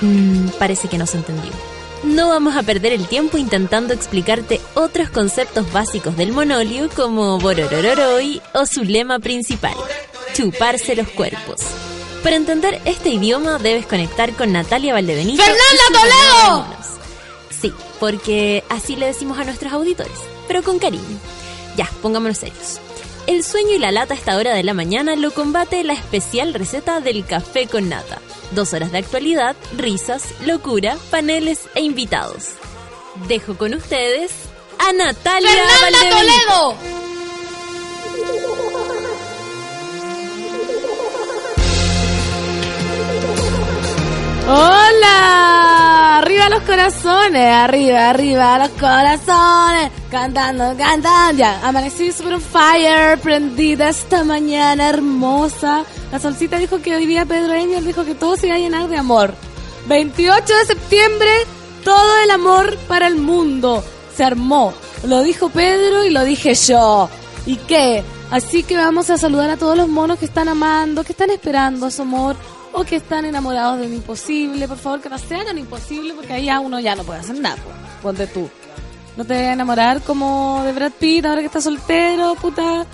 Mm, parece que no se entendió. No vamos a perder el tiempo intentando explicarte otros conceptos básicos del monolio como Bororororoi o su lema principal, chuparse los cuerpos. Para entender este idioma debes conectar con Natalia Valdebenito. ¡Fernanda Toledo! Sí, porque así le decimos a nuestros auditores, pero con cariño. Ya, pongámonos serios. El sueño y la lata a esta hora de la mañana lo combate la especial receta del café con nata. Dos horas de actualidad, risas, locura, paneles e invitados. Dejo con ustedes a Natalia ¡Fernanda Toledo! ¡Hola! Arriba los corazones, arriba, arriba los corazones. Cantando, cantando. Ya, amanecí super fire, prendida esta mañana hermosa. La solcita dijo que hoy día Pedro Engel dijo que todo se iba a llenar de amor. 28 de septiembre, todo el amor para el mundo. Se armó. Lo dijo Pedro y lo dije yo. ¿Y qué? Así que vamos a saludar a todos los monos que están amando, que están esperando su amor o que están enamorados de un imposible. Por favor, que no sean tan imposible porque ahí ya uno ya no puede hacer nada. po. Ponte tú. No te vayas a enamorar como de Brad Pitt ahora que estás soltero, puta.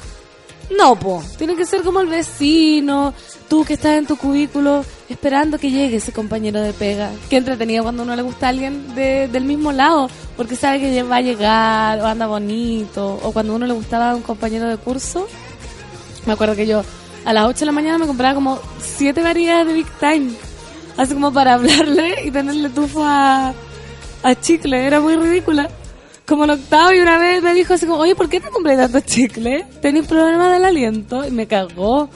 No, po. Tiene que ser como el vecino. Tú que estás en tu cubículo esperando que llegue ese compañero de pega. Qué entretenido cuando uno le gusta a alguien de- del mismo lado. Porque sabe que va a llegar o anda bonito. O cuando uno le gustaba a un compañero de curso. Me acuerdo que yo a las 8 de la mañana me compraba como 7 variedades de Big Time. Así como para hablarle y tenerle tufo a, a chicle. Era muy ridícula. Como en octavo y una vez me dijo así como, oye, ¿por qué te compré tanto chicle? ¿Tenés problemas del aliento? Y me cagó.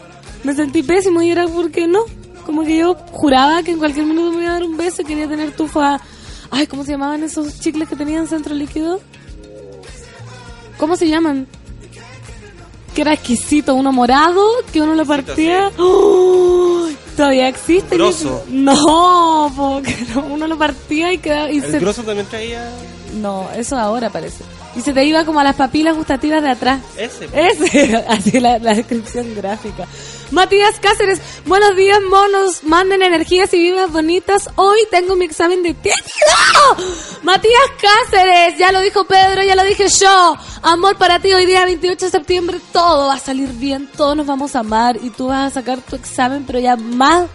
Me sentí pésimo y era porque no. Como que yo juraba que en cualquier minuto me iba a dar un beso y quería tener tufo a... Ay, ¿cómo se llamaban esos chicles que tenían centro líquido? ¿Cómo se llaman? Que era exquisito, uno morado, que uno lo partía. ¡Uy! Todavía existe. Grosso. No, porque no, uno lo partía y quedaba. Y El se- grosso también traía No, eso ahora parece. Y se te iba como a las papilas gustativas de atrás. ese. Ese, así la, la descripción gráfica. Matías Cáceres, buenos días monos, manden energías y vibras bonitas. Hoy tengo mi examen de tiempo. Matías Cáceres, ya lo dijo Pedro, ya lo dije yo. Amor para ti, hoy día 28 de septiembre, todo va a salir bien, todos nos vamos a amar y tú vas a sacar tu examen, pero ya más,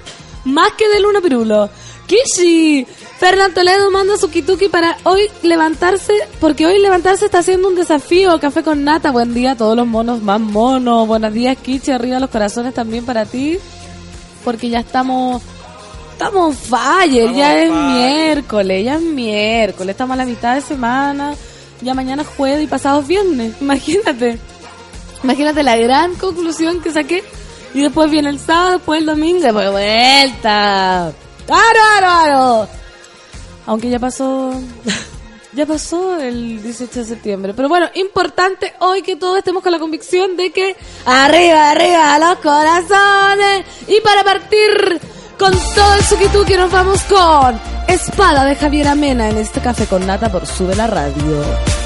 más que de luna pirulo. Kishi, Fernando Toledo manda su kituki para hoy levantarse, porque hoy levantarse está haciendo un desafío. Café con nata, buen día a todos los monos más monos. Buenos días, Kichi, arriba los corazones también para ti, porque ya estamos, estamos fire, ya es fire. miércoles, ya es miércoles, estamos a la mitad de semana, ya mañana es jueves y pasado es viernes, imagínate. Imagínate la gran conclusión que saqué. Y después viene el sábado, después el domingo, después vuelta. ¡Aro, aro, aro! Aunque ya pasó. Ya pasó el 18 de septiembre. Pero bueno, importante hoy que todos estemos con la convicción de que arriba, arriba los corazones. Y para partir con todo el suquituki nos vamos con Espada de Javier Amena en este café con nata por Sube la Radio.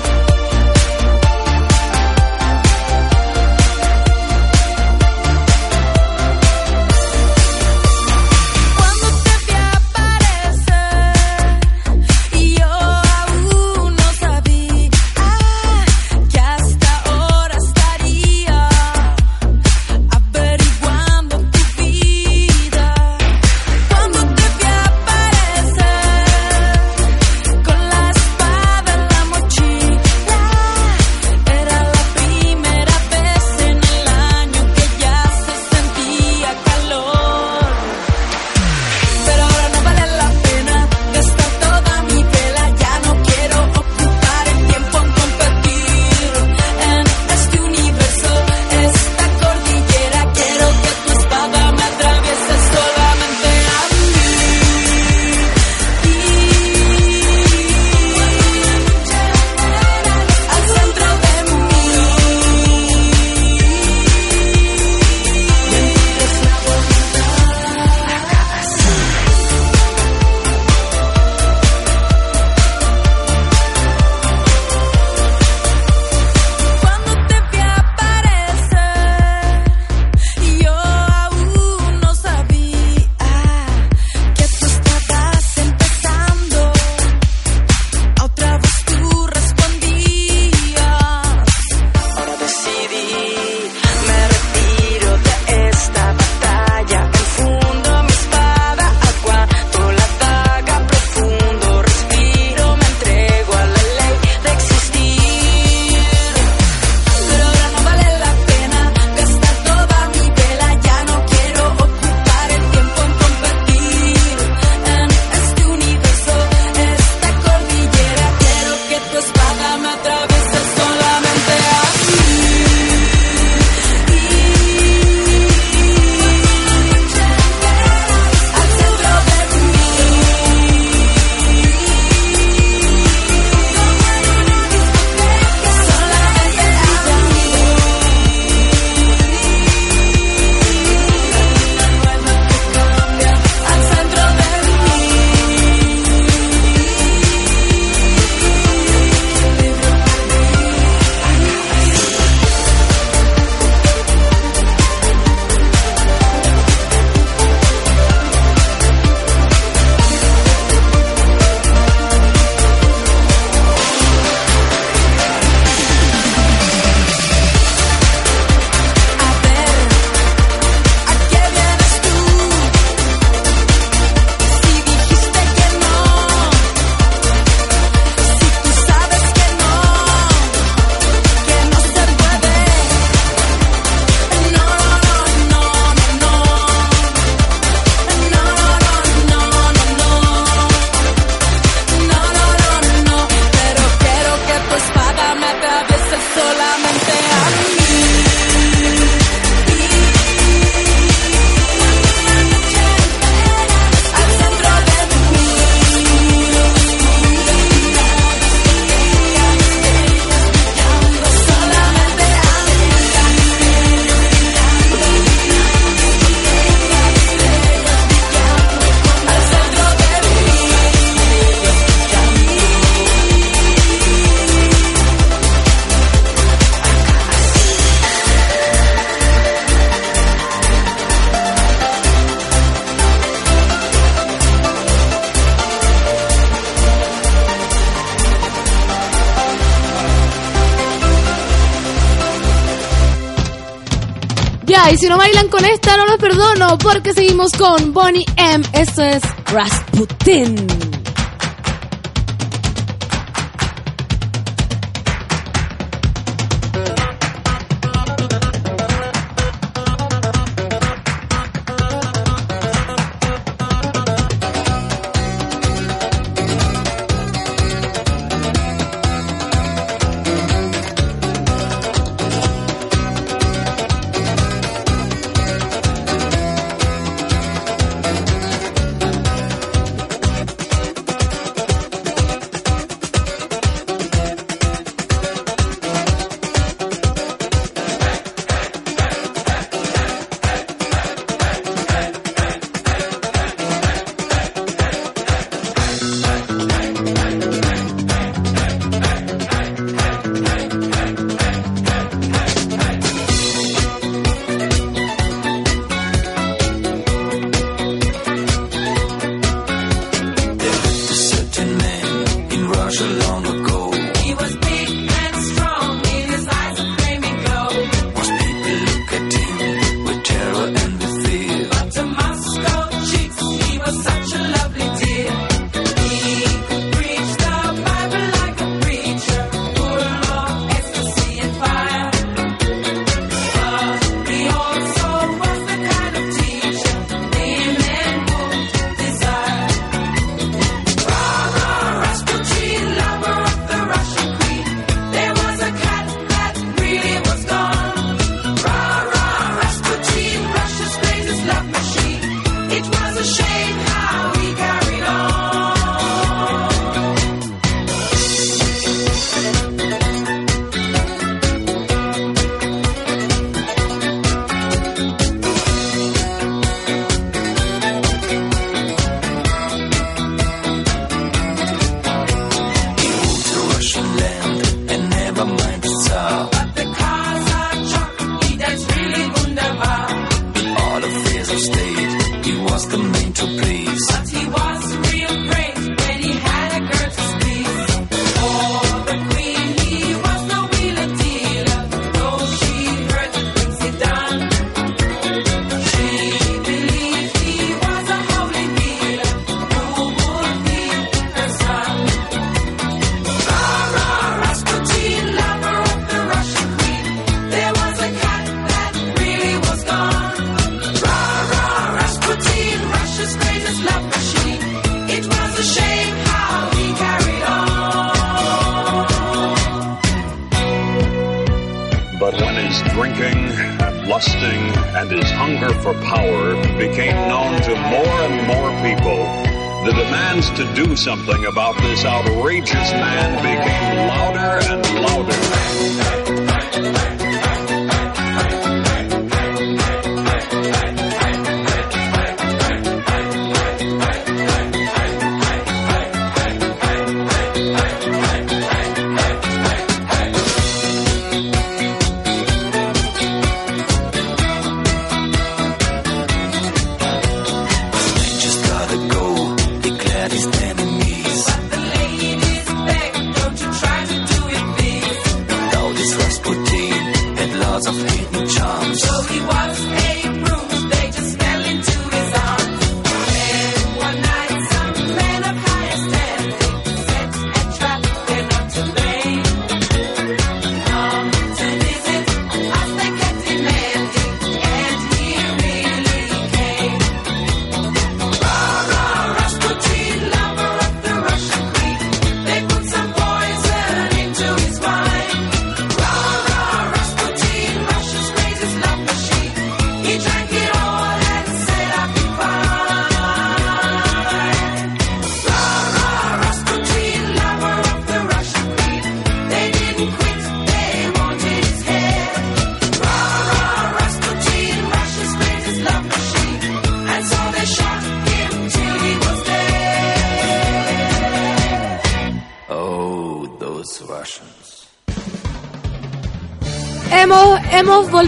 con esta no los perdono porque seguimos con Bonnie M. Esto es Rasputin.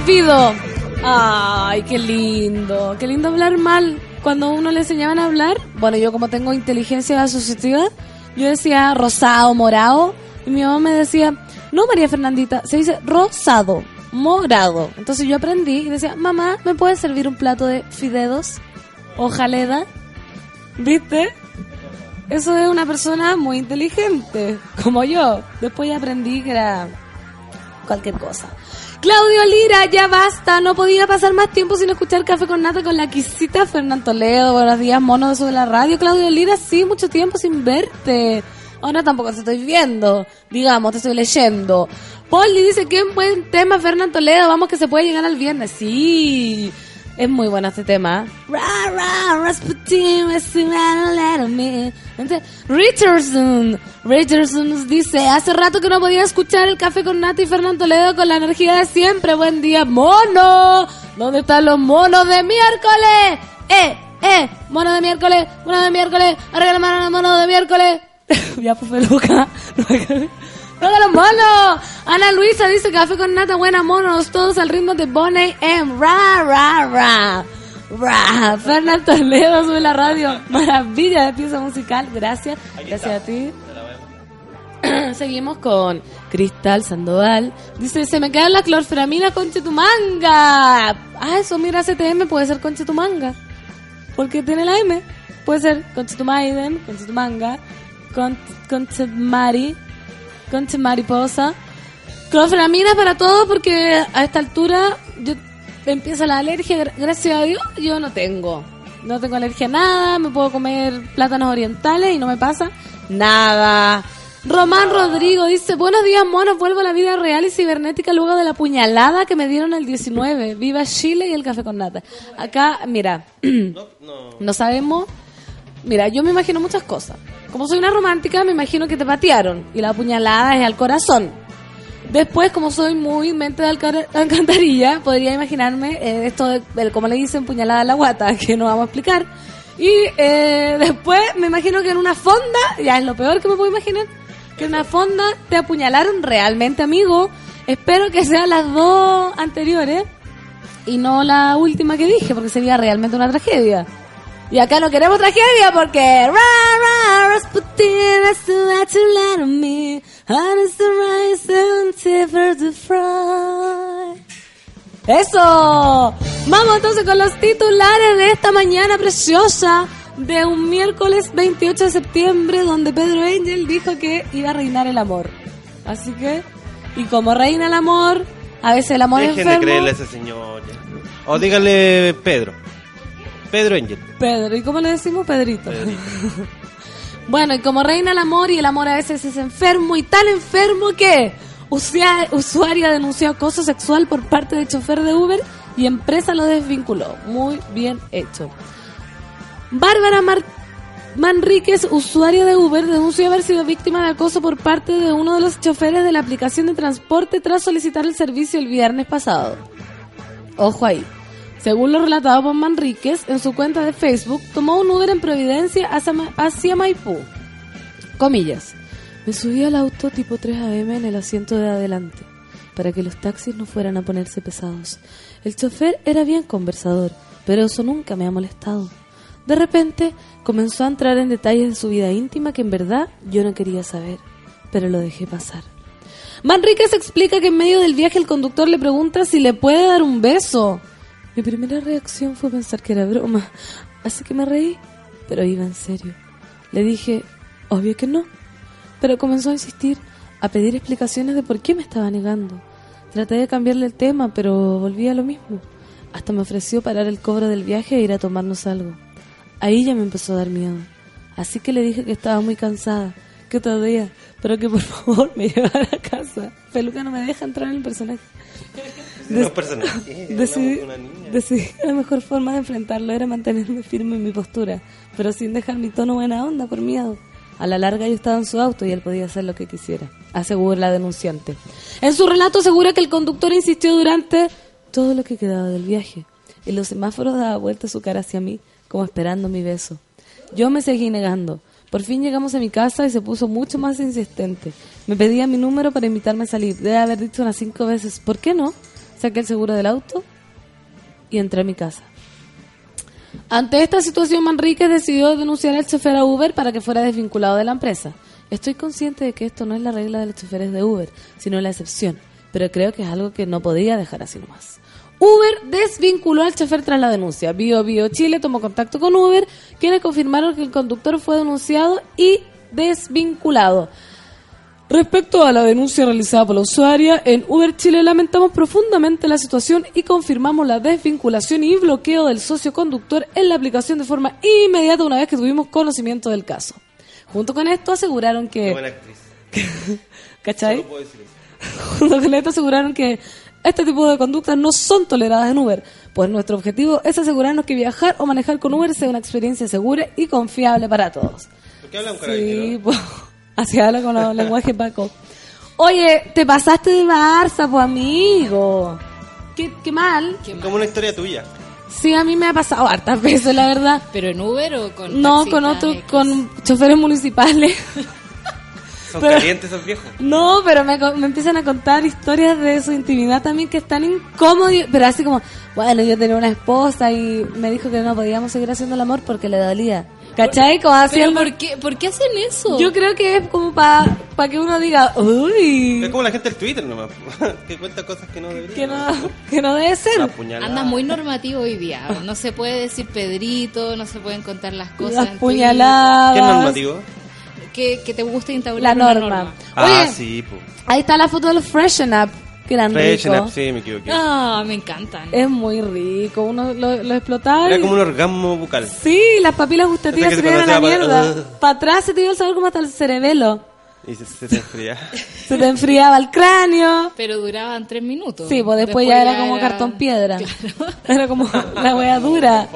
despido. Ay, qué lindo. Qué lindo hablar mal. Cuando a uno le enseñaban a hablar, bueno, yo como tengo inteligencia asociativa, yo decía rosado, morado. Y mi mamá me decía, no, María Fernandita, se dice rosado, morado. Entonces yo aprendí y decía, mamá, ¿me puedes servir un plato de fideos o jaleda? ¿Viste? Eso es una persona muy inteligente, como yo. Después ya aprendí que era cualquier cosa. Claudio Lira, ya basta, no podía pasar más tiempo sin escuchar Café con Nata con la quisita Fernán Toledo. Buenos días, mono de Sube la radio. Claudio Lira, sí, mucho tiempo sin verte. Ahora tampoco te estoy viendo, digamos, te estoy leyendo. Polly dice que buen tema, Fernán Toledo, vamos que se puede llegar al viernes. Sí, es muy bueno este tema. Richardson, Richardson nos dice, hace rato que no podía escuchar el café con Nati y Fernando Toledo con la energía de siempre. Buen día, mono. ¿Dónde están los monos de miércoles? Eh, eh, mono de miércoles, mono de miércoles, arriba la mano, mono de miércoles. ya, pues, peluca. ¡Todos los monos! Ana Luisa dice café con nata, buena monos, todos al ritmo de Bonnie M. Ra, ra, ra. Ra. Fernando Toledo sube la radio. Maravilla de pieza musical. Gracias. Gracias a ti. Seguimos con Cristal Sandoval. Dice, se me quedan las clorferaminas con chetumanga. Ah, eso, mira, CTM puede ser con chetumanga. Porque tiene la M. Puede ser con chetumaiden, con chetumanga, con, con chetmari, con mariposa. Clorferamina para todo porque a esta altura yo empieza la alergia, gra- gracias a Dios yo no tengo. No tengo alergia a nada, me puedo comer plátanos orientales y no me pasa nada. Román Rodrigo dice, buenos días monos, vuelvo a la vida real y cibernética luego de la puñalada que me dieron el 19. Viva Chile y el café con nata. Acá, mira, no sabemos Mira, yo me imagino muchas cosas. Como soy una romántica, me imagino que te patearon y la puñalada es al corazón. Después, como soy muy mente de alcantarilla, podría imaginarme eh, esto de, como le dicen, puñalada a la guata, que no vamos a explicar. Y eh, después me imagino que en una fonda, ya es lo peor que me puedo imaginar, que en una fonda te apuñalaron realmente, amigo. Espero que sean las dos anteriores y no la última que dije, porque sería realmente una tragedia. Y acá no queremos tragedia porque. Eso. Vamos entonces con los titulares de esta mañana preciosa de un miércoles 28 de septiembre donde Pedro Angel dijo que iba a reinar el amor. Así que y como reina el amor, a veces el amor Dejen de enfermo. creerle a ese señor. O díganle Pedro. Pedro Angel. Pedro, ¿y cómo le decimos Pedrito? bueno, y como reina el amor y el amor a veces es enfermo y tan enfermo que usuaria denunció acoso sexual por parte de chofer de Uber y empresa lo desvinculó. Muy bien hecho. Bárbara Mar- Manríquez, usuaria de Uber, denunció haber sido víctima de acoso por parte de uno de los choferes de la aplicación de transporte tras solicitar el servicio el viernes pasado. Ojo ahí. Según lo relatado por Manríquez, en su cuenta de Facebook, tomó un Uber en Providencia hacia, hacia Maipú. Comillas. Me subí al auto tipo 3 AM en el asiento de adelante, para que los taxis no fueran a ponerse pesados. El chofer era bien conversador, pero eso nunca me ha molestado. De repente, comenzó a entrar en detalles de su vida íntima que en verdad yo no quería saber, pero lo dejé pasar. Manríquez explica que en medio del viaje el conductor le pregunta si le puede dar un beso. Mi primera reacción fue pensar que era broma, así que me reí, pero iba en serio. Le dije, obvio que no, pero comenzó a insistir, a pedir explicaciones de por qué me estaba negando. Traté de cambiarle el tema, pero volví a lo mismo. Hasta me ofreció parar el cobro del viaje e ir a tomarnos algo. Ahí ya me empezó a dar miedo. Así que le dije que estaba muy cansada, que otro día, pero que por favor me llevara a casa. Peluca no me deja entrar en el personaje. Decidí, Una niña. decidí que la mejor forma de enfrentarlo era mantenerme firme en mi postura, pero sin dejar mi tono buena onda por miedo. A la larga yo estaba en su auto y él podía hacer lo que quisiera, asegura la denunciante. En su relato asegura que el conductor insistió durante todo lo que quedaba del viaje. En los semáforos daba vuelta su cara hacia mí, como esperando mi beso. Yo me seguí negando. Por fin llegamos a mi casa y se puso mucho más insistente. Me pedía mi número para invitarme a salir. Debe haber dicho unas cinco veces, ¿por qué no? Saqué el seguro del auto y entré a mi casa. Ante esta situación, Manríquez decidió denunciar al chofer a Uber para que fuera desvinculado de la empresa. Estoy consciente de que esto no es la regla de los choferes de Uber, sino la excepción, pero creo que es algo que no podía dejar así nomás. Uber desvinculó al chofer tras la denuncia. Bio Bio Chile tomó contacto con Uber, quienes confirmaron que el conductor fue denunciado y desvinculado. Respecto a la denuncia realizada por la usuaria, en Uber Chile lamentamos profundamente la situación y confirmamos la desvinculación y bloqueo del socio conductor en la aplicación de forma inmediata una vez que tuvimos conocimiento del caso. Junto con esto aseguraron que... buena actriz. ¿Cachai? Solo puedo decir eso. Junto con esto aseguraron que este tipo de conductas no son toleradas en Uber, pues nuestro objetivo es asegurarnos que viajar o manejar con Uber sea una experiencia segura y confiable para todos. ¿Por qué habla un Sí, carabinero? Así habla con los lenguajes Paco. Oye, te pasaste de Barça, pues amigo. Qué, qué mal. Qué mal. Como una historia tuya. Sí, a mí me ha pasado hartas veces, la verdad. ¿Pero en Uber o con No, con otros, con choferes municipales. Son Pero- calientes esos viejos. No, pero me, me empiezan a contar historias de su intimidad también que están incómodos, pero así como, bueno, yo tenía una esposa y me dijo que no podíamos seguir haciendo el amor porque le dolía. ¿Cachai? Como ¿Pero haciendo... por qué, por qué hacen eso? Yo creo que es como para que uno diga, uy, Es como la gente del Twitter nomás. que cuenta cosas que no debería. que no, que no debe ser. Andas muy normativo hoy día. No se puede decir Pedrito, no se pueden contar las cosas. Las puñaladas. ¿Qué es normativo? Que, que te gusta La instaurar una norma. Ah, Oye, sí, pues. ahí está la foto del Freshen Up, eran Freshen rico. Up, sí, me equivoqué. Ah, me encantan. Es muy rico, uno lo, lo explotaba Era y- como un orgasmo bucal. Sí, las papilas gustativas se se a la para- mierda. Para atrás se te iba el sabor como hasta el cerebelo. Y se, se, se enfría. Se te enfriaba el cráneo. Pero duraban tres minutos. Sí, pues después, ya era como cartón piedra. Era como la wea dura.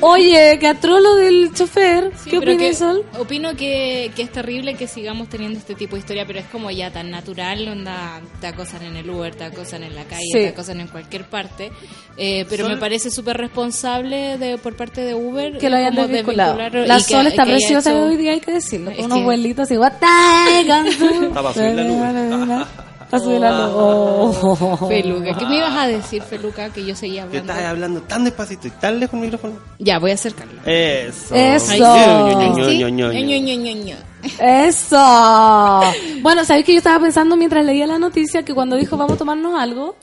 Oye, que atrolo del chofer. Sí, ¿Qué opinas, Sol? Opino que, que es terrible que sigamos teniendo este tipo de historia, pero es como ya tan natural, onda, te acosan en el Uber, te acosan en la calle, Sí. te acosan en cualquier parte. Eh, pero me parece súper responsable de por parte de Uber Que lo hayan desvinculado. La y que- Sol está que haya preciosa hecho- hoy día, hay que decirlo. Con unos que- vuelitos así. What the- Estaba a subir la luz. A subir la luz. Oh. Feluca, ¿qué me ibas a decir, Feluca? Que yo seguía Que hablando. estás hablando tan despacito y tan lejos el micrófono. Ya, voy a acercarlo. Eso. Eso. Eso. Bueno, ¿sabéis que yo estaba pensando mientras leía la noticia que cuando dijo vamos a tomarnos algo,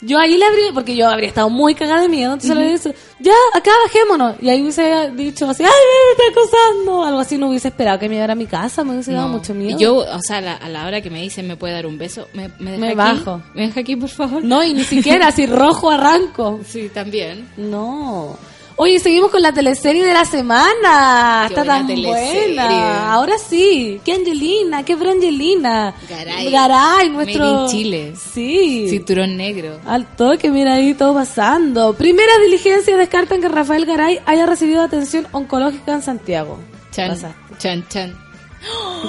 yo ahí le habría, porque yo habría estado muy cagada de miedo, entonces le dije, ya, acá bajémonos. Y ahí hubiese dicho así, ay, me está acosando. Algo así, no hubiese esperado que me llevara a mi casa, me hubiese dado mucho miedo. Y Yo, o sea, la- a la hora que me dicen me puede dar un beso, me, me deja Me aquí? bajo. ¿Me deja aquí, por favor? No, y ni siquiera así rojo arranco. Sí, también. No. Oye, seguimos con la teleserie de la semana. Qué Está buena tan teleserie. buena. Ahora sí. Qué Angelina, qué Brangelina. Garay. Garay, nuestro. Made in Chile. Sí. Cinturón negro. Al toque, mira ahí todo pasando. Primeras diligencias descartan que Rafael Garay haya recibido atención oncológica en Santiago. Chan, Pasaste. chan, chan.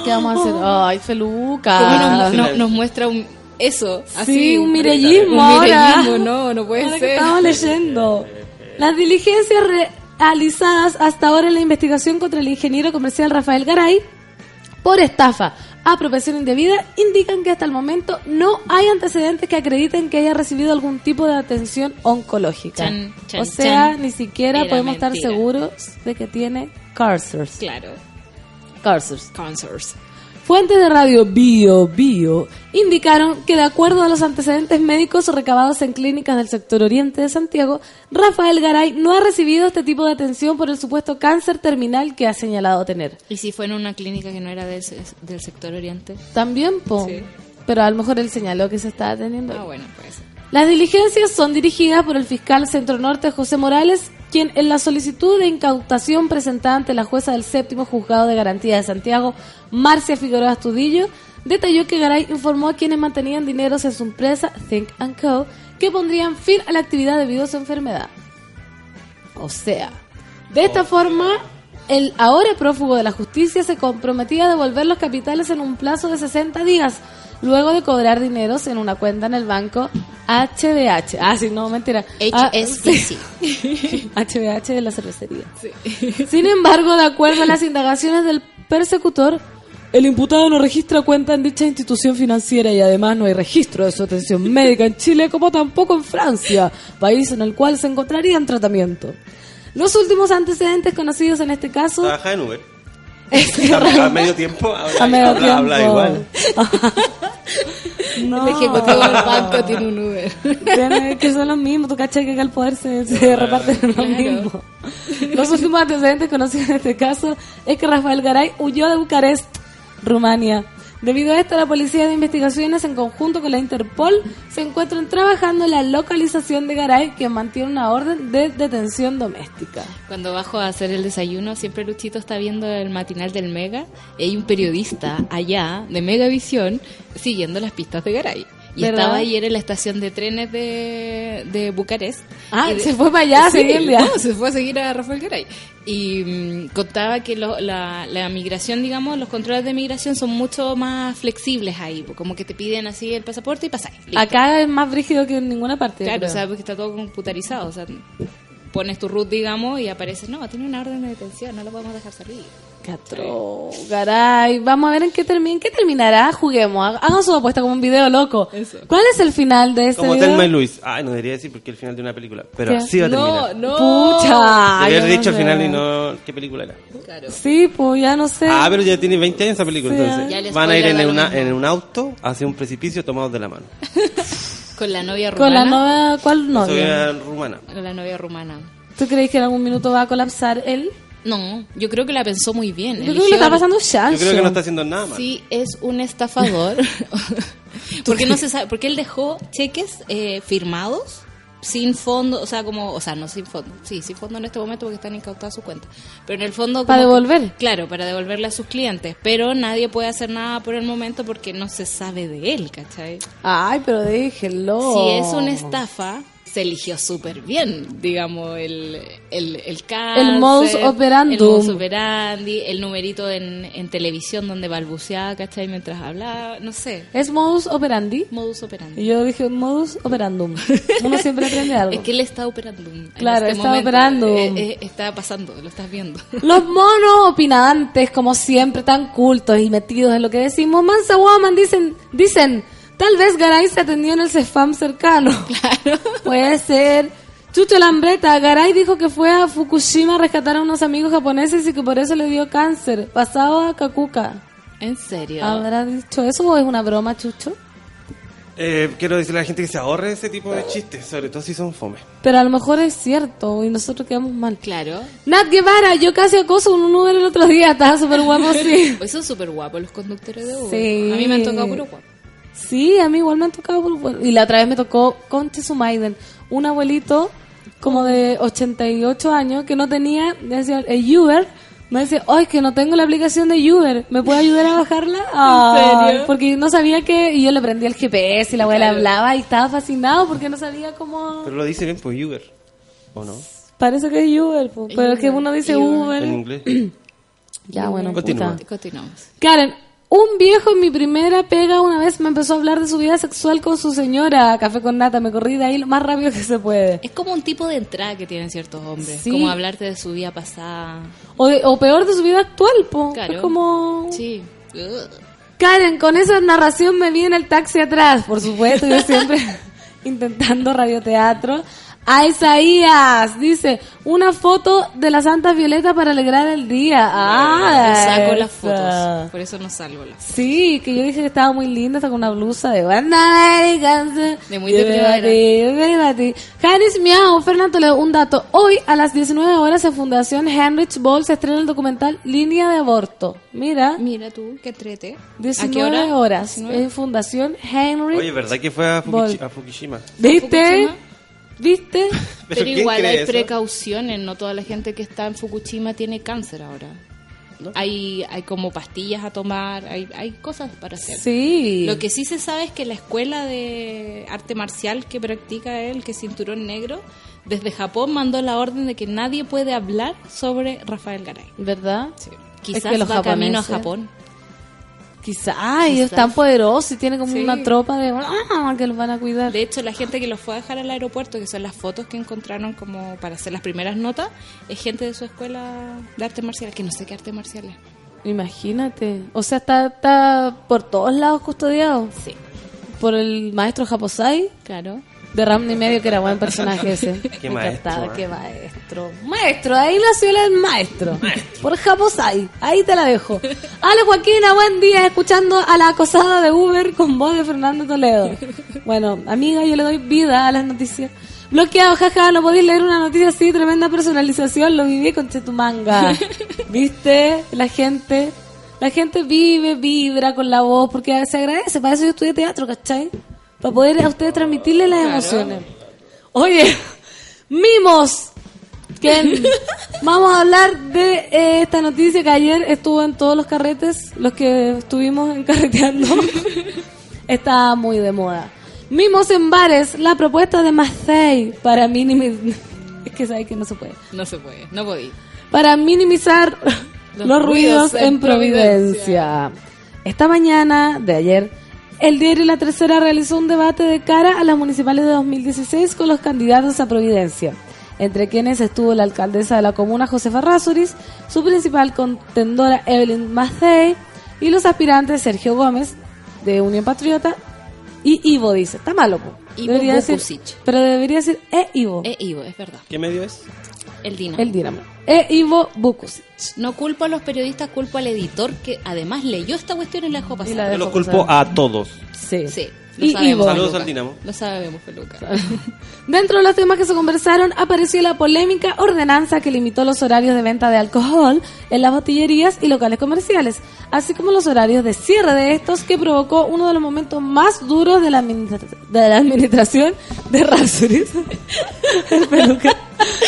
¿Qué vamos a hacer? Ay, Feluca. ¿Cómo nos, muestra un, eso? Sí, así. un mirellismo Un ahora. mirellismo, no, no puede Ahora que ser. estamos leyendo. Las diligencias realizadas hasta ahora en la investigación contra el ingeniero comercial Rafael Garay por estafa, apropiación indebida, indican que hasta el momento no hay antecedentes que acrediten que haya recibido algún tipo de atención oncológica. Chan, chan, o sea, chan. ni siquiera Era podemos estar seguros de que tiene cánceres. Claro. Cánceres. Consours. Fuentes de radio Bio Bio indicaron que de acuerdo a los antecedentes médicos recabados en clínicas del sector oriente de Santiago, Rafael Garay no ha recibido este tipo de atención por el supuesto cáncer terminal que ha señalado tener. ¿Y si fue en una clínica que no era del, del sector oriente? También, po, Sí. pero a lo mejor él señaló que se está atendiendo. Ah, bueno, pues. Las diligencias son dirigidas por el fiscal Centro Norte José Morales, quien en la solicitud de incautación presentada ante la jueza del séptimo juzgado de garantía de Santiago, Marcia Figueroa Astudillo, detalló que Garay informó a quienes mantenían dineros en su empresa Think Co. que pondrían fin a la actividad debido a su enfermedad. O sea, de esta forma, el ahora prófugo de la justicia se comprometía a devolver los capitales en un plazo de 60 días, luego de cobrar dineros en una cuenta en el banco HBH. Ah, sí, no, mentira. Ah, HSBC. sí. HBH de la cervecería. Sin embargo, de acuerdo a las indagaciones del persecutor, el imputado no registra cuenta en dicha institución financiera y además no hay registro de su atención médica en Chile como tampoco en Francia, país en el cual se encontraría en tratamiento. Los últimos antecedentes conocidos en este caso Trabaja en Uber. Es que A, a medio tiempo habla, a medio habla, tiempo. habla igual. no. El ejecutivo del banco tiene un Uber. Tiene que son los mismos, tú cachai que acá el poder se, se reparte en lo Claro. mismo. Los últimos antecedentes conocidos en este caso es que Rafael Garay huyó de Bucarest, Rumania. Debido a esto, la Policía de Investigaciones, en conjunto con la Interpol, se encuentran trabajando en la localización de Garay, que mantiene una orden de detención doméstica. Cuando bajo a hacer el desayuno, siempre Luchito está viendo el matinal del Mega y hay un periodista allá de Megavisión siguiendo las pistas de Garay. Y ¿Verdad? estaba ayer en la estación de trenes de, de Bucarest. Ah, de- se fue para allá a Sí, no, se fue a seguir a Rafael Garay. Y mm, contaba que lo- la, la migración, digamos, los controles de migración son mucho más flexibles ahí. Como que te piden así el pasaporte y pasáis. Acá es más brígido que en ninguna parte. Claro, o sea, porque está todo computarizado. O sea, pones tu root, digamos, y aparece, no, tiene una orden de detención, no lo podemos dejar salir. Qué atroz, caray. Vamos a ver en qué, termina, en qué terminará. Juguemos. Hagan- su apuesta como un video loco. Eso. ¿Cuál es el final de este Como video? Telma y Luis. Ay, no debería decir porque es el final de una película. Pero ¿Qué? así va a terminar. no. Pucha. Debería haber dicho no el final y no qué película era. Claro. Sí, pues ya no sé. Ah, pero ya tiene 20 años esa película, Sí, entonces. El Van a ir en, una, en un auto hacia un precipicio tomados de la mano. Con la novia Con rumana. la novia, ¿cuál Soy novia? rumana. Con la novia rumana. ¿Tú crees que en algún minuto va a colapsar él? No, yo creo que la pensó muy bien. Yo creo que le está pasando chancho. Yo creo que no está haciendo nada mal. Sí, es un estafador. porque no se sabe, porque él dejó cheques eh, firmados sin fondo, o sea, como, o sea, no sin fondo, sí, sin fondo en este momento porque están incautadas su cuenta. Pero en el fondo Para que- devolver. claro, para devolverle a sus clientes, pero nadie puede hacer nada por el momento porque no se sabe de él, ¿cachai? Ay, pero déjenlo. Si es una estafa, se eligió súper bien, digamos, el, el, el cáncer, El modus operandum. El modus operandi, el numerito en, en televisión donde balbuceaba, ¿cachai? Mientras hablaba, no sé, ¿Es modus operandi? modus Y operandi. yo dije modus operandum. Uno siempre aprende algo. Es que él está operando. en Claro, este está operando. Eh, eh, está pasando, lo estás viendo. Los monos opinantes, como siempre, tan cultos y metidos en lo que decimos. Mansa Woman dicen, dicen, tal vez Garay se atendió en el CEFAM cercano. Claro. Puede ser. Chucho Lambreta, Garay dijo que fue a Fukushima a rescatar a unos amigos japoneses y que por eso le dio cáncer. Pasado a Kakuka. ¿En serio? ¿Habrá dicho eso o es una broma, Chucho? Eh, quiero decirle a la gente que se ahorre ese tipo de chistes, sobre todo si son fome. Pero a lo mejor es cierto y nosotros quedamos mal. Claro. Nat Guevara, yo casi acoso con un Uber el otro día, estaba súper guapo, sí. Pues son súper guapos los conductores de Uber. Sí. A mí me han tocado puro guapo. Sí, a mí igual me han tocado. Y la otra vez me tocó Conche Sumaiden, un abuelito como de 88 años que no tenía, decía, el Uber. Me decía, ay, que no tengo la aplicación de Uber, ¿me puede ayudar a bajarla? Serio? Porque no sabía que. Y yo le prendí el GPS y la abuela Claro. hablaba y estaba fascinado porque no sabía cómo. Pero lo dice bien por Uber. ¿O no? Parece que es Uber, po, pero es que uno dice Uber. Uber. En inglés. Ya, bueno, puta. Continuamos. Karen, un viejo en mi primera pega una vez me empezó a hablar de su vida sexual con su señora, café con nata, me corrí de ahí lo más rápido que se puede. Es como un tipo de entrada que tienen ciertos hombres. Sí. Como hablarte de su vida pasada. O, de- o peor de su vida actual, po. Claro. Es como... Sí. Ugh. Karen, con esa narración me vi en el taxi atrás, por supuesto, yo siempre intentando radioteatro. A Isaías, dice, una foto de la Santa Violeta para alegrar el día. Ah, Yo saco las esa. fotos. Por eso no salgo las fotos. Sí, que yo dije que estaba muy linda, está con una blusa de banda americana. De muy de primavera. Janis Miau, Fernando Leo, un dato. Hoy a las 19 horas en Fundación Heinrich Ball se estrena el documental Línea de Aborto. Mira, Mira tú, qué trete. ¿A 19 qué hora? horas 19. en Fundación Heinrich. Oye, ¿verdad que fue a, Fukushi- Bol. a Fukushima? ¿Viste? Fukushima? ¿Viste? Pero ¿quién igual hay eso? precauciones, no toda la gente que está en Fukushima tiene cáncer ahora. Hay, hay como pastillas a tomar, hay, hay cosas para hacer. Sí. Lo que sí se sabe es que la escuela de arte marcial que practica él, que es cinturón negro, desde Japón mandó la orden de que nadie puede hablar sobre Rafael Garay. ¿Verdad? Quizás que los va camino a Japón. Quizás, ay, es Quizás. tan poderoso y tiene como Sí. una tropa de ah, que los van a cuidar. De hecho, la gente que los fue a dejar al aeropuerto, que son las fotos que encontraron como para hacer las primeras notas, es gente de su escuela de arte marcial, que no sé qué arte marcial es. Imagínate. O sea, está, está por todos lados custodiado. Sí, Por el maestro Japosai. claro. De Ramney Medio, que era buen personaje ese. Qué Me maestro, encantaba, ¿eh? qué maestro. Maestro, ahí nació el maestro. Por Japosai, ahí te la dejo. Ale Joaquina, buen día, escuchando a la acosada de Uber con voz de Fernando Toledo. Bueno, amiga, yo le doy vida a las noticias. Bloqueado, jaja, no podéis leer una noticia así, tremenda personalización, lo viví con Chetumanga. ¿Viste? La gente, la gente vive, vibra con la voz, porque se agradece, para eso yo estudié teatro, ¿cachai? Para poder a ustedes transmitirle las emociones. Oye, mimos. Que vamos a hablar de eh, esta noticia que ayer estuvo en todos los carretes, los que estuvimos en carreteando. Está muy de moda. Mimos en bares, la propuesta de Macei para minimizar... Es que sabes que no se puede. No se puede, no podí. Para minimizar los, Los ruidos, ruidos en en Providencia. Esta mañana de ayer, el diario La Tercera realizó un debate de cara a las municipales de 2016 con los candidatos a Providencia, entre quienes estuvo la alcaldesa de la comuna, Josefa Rasuris, su principal contendora, Evelyn Macei, y los aspirantes Sergio Gómez, de Unión Patriota, y Ivo dice, está malo, po. Ivo Debería decir- pero debería decir E Ivo, Eh, Ivo, es verdad. ¿Qué medio es? El Dinamo. el Dinamo. E Ivo Bukusic. No culpo a los periodistas, culpo al editor que además leyó esta cuestión y la dejó Y pasar. la Yo dejó los culpo pasar. a todos. Sí. Sí, lo Y sabemos. Ivo. Saludos Peluca. al Dinamo. Lo sabemos, Peluca. Dentro de los temas que se conversaron apareció la polémica ordenanza que limitó los horarios de venta de alcohol en las botillerías y locales comerciales, así como los horarios de cierre de estos que provocó uno de los momentos más duros de la, administra- de la administración de Rhapsody. El peluca.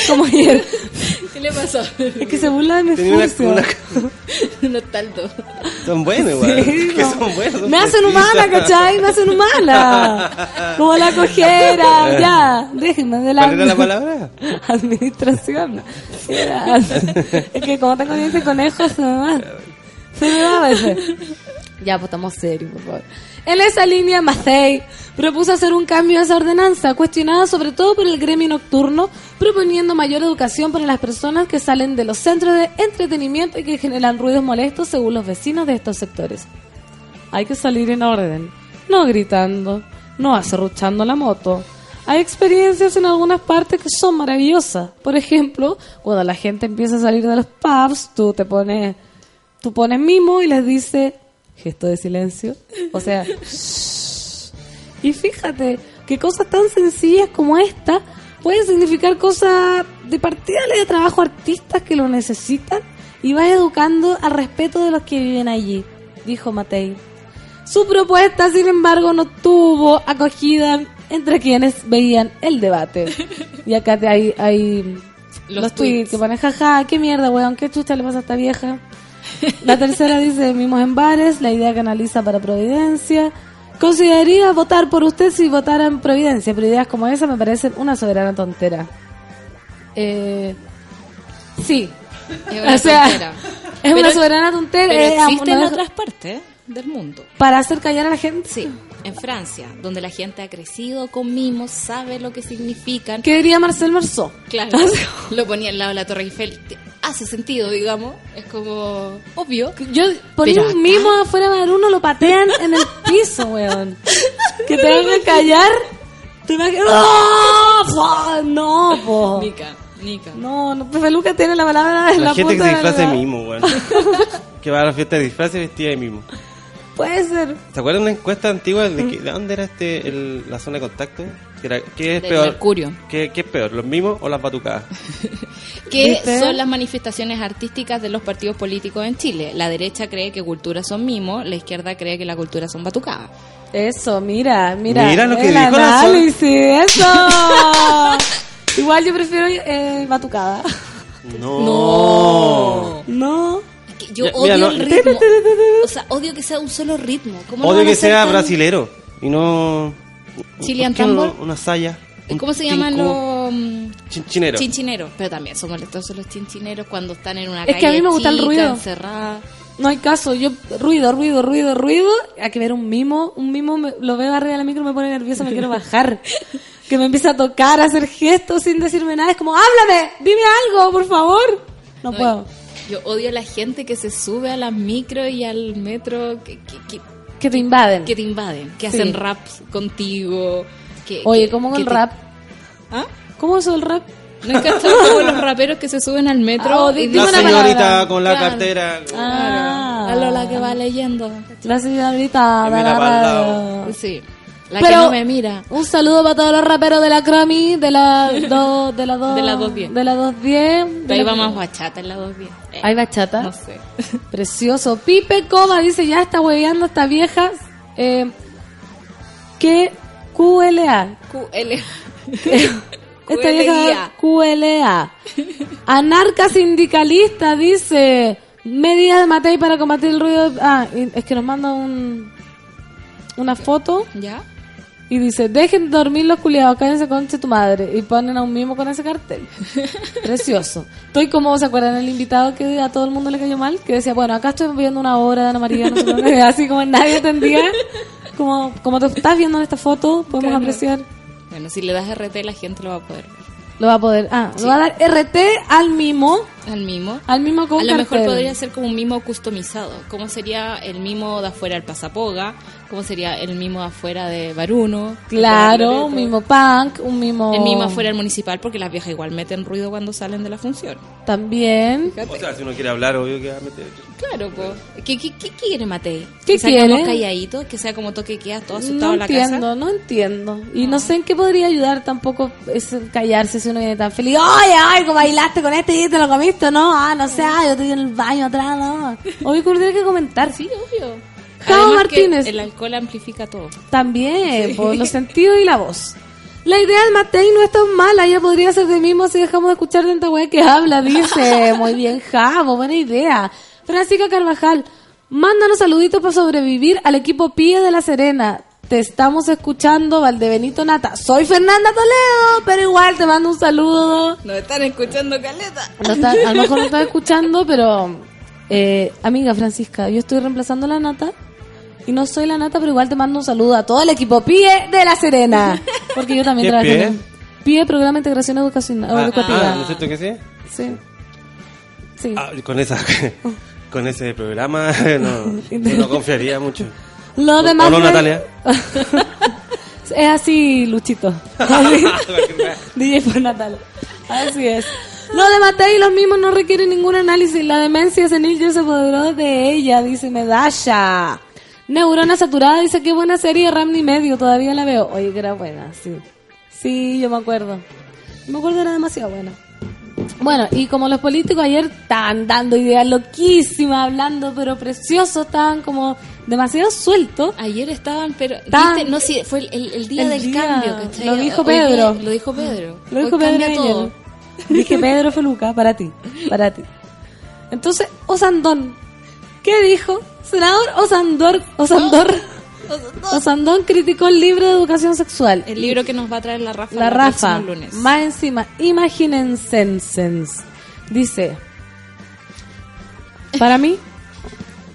Como ayer. ¿Qué le pasó? Es que se burla de mi una, una- no tanto. Son buenos, igual. Sí, que no. son buenos. son Me hacen humana, ¿cachai? Me hacen humana. Como la cojera. Ya, déjenme de la... ¿Cuál era la palabra? Administración. Era- Es que como tengo dientes de conejo, se me va. Se me va a veces. Ya, pues estamos serios, por favor. En esa línea, Macei propuso hacer un cambio a esa ordenanza, cuestionada sobre todo por el gremio nocturno, proponiendo mayor educación para las personas que salen de los centros de entretenimiento y que generan ruidos molestos según los vecinos de estos sectores. Hay que salir en orden, no gritando, no acerruchando la moto. Hay experiencias en algunas partes que son maravillosas. Por ejemplo, cuando la gente empieza a salir de los pubs, tú te pones, tú pones mimo y les dice gesto de silencio, o sea, shh. y fíjate que cosas tan sencillas como esta pueden significar cosas de partida de trabajo a artistas que lo necesitan y va educando al respeto de los que viven allí, dijo Matei. Su propuesta, sin embargo, no tuvo acogida entre quienes veían el debate. Y acá te hay, hay los, Los tweets tweets. que ponen, jaja, qué mierda, weón, qué chucha le pasa a esta vieja. La tercera dice, mimos en bares, la idea que analiza para Providencia. Consideraría votar por usted si votara en Providencia, pero ideas como esa me parecen una soberana tontera. Eh, sí, Es una o sea, tontera. es una Pero- soberana tontera. Pero eh, existe en otras partes del mundo. Para hacer callar a la gente. Sí, en Francia, donde la gente ha crecido con mimos, sabe lo que significan. ¿Qué diría Marcel Marceau? Claro, lo ponía al lado de la Torre Eiffel. Hace sentido, digamos. Es como obvio. Yo ponía un acá- mimo afuera de uno, lo patean en el piso, weón. Que te hagan callar. Te imaginas. ¡No! po! No, po. Nica, Nica. No, no, Pepe Luca tiene la palabra en la, La gente que punta se de la disfraza de mimo, weón. que va a la fiesta de disfraces vestida de mimo. Puede ser. ¿Se acuerdan de una encuesta antigua de, que- de dónde era este el- la zona de contacto? Que era- ¿Qué es Del peor? Mercurio. ¿Qué, qué es peor, los mimos o las batucadas? que ¿Viste? son las manifestaciones artísticas de los partidos políticos en Chile. La derecha cree que cultura son mimos, la izquierda cree que la cultura son batucadas. Eso, mira, mira. Mira lo que el dijo la análisis, eso. Igual yo prefiero eh, batucada. No. No. Que yo Ya, odio mira, no- el ritmo. O sea, odio que sea un solo ritmo. ¿Cómo lo Odio que sea tan- brasilero y no. Chilean. Una saya. ¿Cómo se llaman los mm, Chinchinero. chinchineros? Pero también son molestosos los chinchineros cuando están en una Es calle que a mí me gusta el chica, ruido. encerrada. No hay caso, yo ruido, ruido, ruido, ruido, hay que ver un mimo, un mimo me- lo veo arriba de la micro me pone nervioso, me quiero bajar. Que me empieza a tocar, a hacer gestos sin decirme nada, es como, háblame, dime algo, por favor. No, No, puedo. Yo odio a la gente que se sube a las micro y al metro que, que, que, Que te invaden. que te invaden, que Sí. hacen raps contigo, que- Oye, que- ¿cómo el te- rap? ¿Ah? ¿Cómo es el rap? ¿No es cachado como los raperos que se suben al metro oh, y La señorita palabra. con la Claro. cartera. Ah. A Lola que va leyendo. La señorita Que la. Sí. La Pero- que no me mira. Un saludo para todos los raperos de la Cromi, de la do, de la do, De la 210. De la 210. de Ahí la- va más bachata en la 210. Eh, ¿Hay bachata? No sé. Precioso. Pipe Coma dice, ya está hueveando esta vieja. Eh, ¿Qué? QLA. QL. Esta vieja QLA. Anarca sindicalista dice, medidas de Matei para combatir el ruido. Ah, es que nos manda un una foto ¿Ya? Y dice, dejen de dormir los culiados, cállense conche tu madre. Y ponen a un mismo con ese cartel. Precioso. Estoy como, ¿se acuerdan el invitado que a todo el mundo le cayó mal? Que decía, bueno, acá estoy viendo una obra de Ana María, no sé dónde", así como nadie entendía. Como, como te estás viendo en esta foto, podemos Claro. apreciar. Bueno, si le das RT la gente lo va a poder ver. Lo va a poder, ah, lo va a dar RT al mimo, Al mimo. al mimo con a lo mejor podría ser como un mimo customizado. ¿Cómo sería el mimo de afuera del Pasapoga? ¿Cómo sería el mimo de afuera de Baruno? Claro, un mimo punk, un mimo... El mimo afuera del municipal porque las viejas igual meten ruido cuando salen de la función. También. O sea, si uno quiere hablar, obvio que va a meter. Claro, pues. ¿Qué, qué, qué quiere Matei? ¿Qué que quiere? calladitos, que sea como toque quedas todo asustado No en la entiendo, casa. no entiendo. Y no sé en qué podría ayudar tampoco es callarse si uno viene tan feliz. Oye, ay, ¿cómo bailaste con este y te lo comiste, no? Ah, no sé, ah, yo estoy en el baño atrás, no. Obvio que uno tiene que comentar. Sí, obvio. Jao Martínez. el alcohol amplifica todo. También, por los sentidos y la voz. La idea del Matei no es tan mala, ella podría ser de mismo si dejamos de escuchar tanta weá que habla, dice. Muy bien, Javo, buena idea. Francisca Carvajal, mándanos saluditos para sobrevivir al equipo PIE de La Serena. Te estamos escuchando, Valdebenito Nata. Soy Fernanda Toledo, pero igual te mando un saludo. Nos están escuchando caleta. No está- a lo mejor no estás escuchando, pero eh, amiga Francisca, yo estoy reemplazando a la nata y no soy la nata, pero igual te mando un saludo a todo el equipo PIE de La Serena, porque yo también ¿Qué trabajé PIE? en PIE Programa de Integración Educacional Ah, Educativa. ah, ¿no es cierto que sí? Sí. Sí. Ah, con esa con ese programa no, no confiaría mucho. Lo demás de- Natalia. es así, Luchito. Así. DJ por Natal. Así es. Lo de Matei y los mismos no requieren ningún análisis. La demencia senil ya se apoderó de ella, dice Medalla. Neurona saturada dice que buena serie Ram ni medio, todavía la veo. Oye, que era buena, sí. Sí, yo me acuerdo. Me acuerdo era demasiado buena. Bueno, y como los políticos ayer estaban dando ideas loquísimas, hablando, pero preciosos, estaban como demasiado sueltos. Ayer estaban, pero. ¿viste? No, sí, fue el, el- el día El del día, cambio, ¿cachai? lo dijo Pedro. lo dijo Pedro. Lo dijo Hoy Pedro cambia ayer. todo. Dije Pedro Feluca, para ti, para ti. Entonces, Osandón, ¿qué dijo? Senador Osandor, Osandor, Osandón criticó el libro de educación sexual. El libro que nos va a traer la Rafa. La el Rafa, lunes. más encima, imagínense, dice, para mí,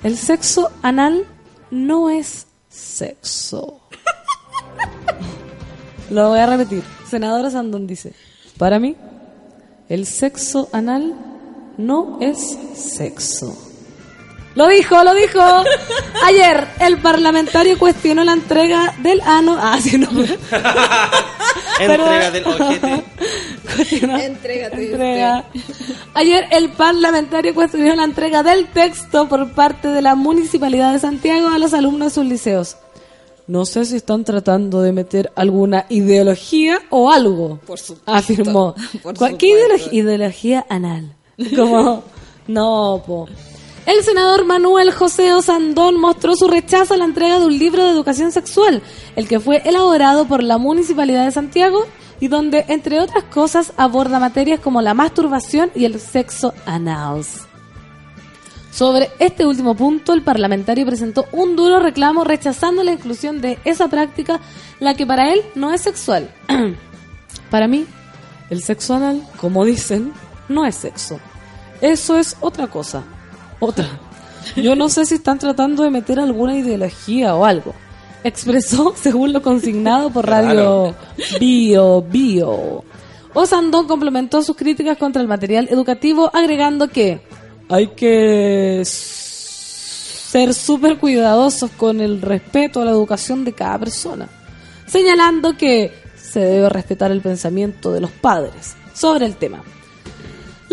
el sexo anal no es sexo. Lo voy a repetir. Senadora Sandón dice, para mí, el sexo anal no es sexo. Lo dijo, lo dijo. Ayer el parlamentario cuestionó la entrega del ano. Ah, sí, no. Entrega del ojete. Entrégate, entrega. Ayer el parlamentario cuestionó la entrega del texto por parte de la Municipalidad de Santiago a los alumnos de sus liceos. No sé si están tratando de meter alguna ideología o algo. Por supuesto. Afirmó. Por ¿Cuál- ¿Qué supuesto. ideología? Ideología anal. Como, no, po. El senador Manuel José Osandón mostró su rechazo a la entrega de un libro de educación sexual, el que fue elaborado por la Municipalidad de Santiago y donde, entre otras cosas, aborda materias como la masturbación y el sexo anal. Sobre este último punto, el parlamentario presentó un duro reclamo rechazando la inclusión de esa práctica, la que para él no es sexual. para mí, el sexo anal, como dicen, no es sexo. Eso es otra cosa. Otra. Yo no sé si están tratando de meter alguna ideología o algo. Expresó según lo consignado por Radio Bio Bio. Osandón complementó sus críticas contra el material educativo agregando que hay que ser súper cuidadosos con el respeto a la educación de cada persona. Señalando que se debe respetar el pensamiento de los padres sobre el tema.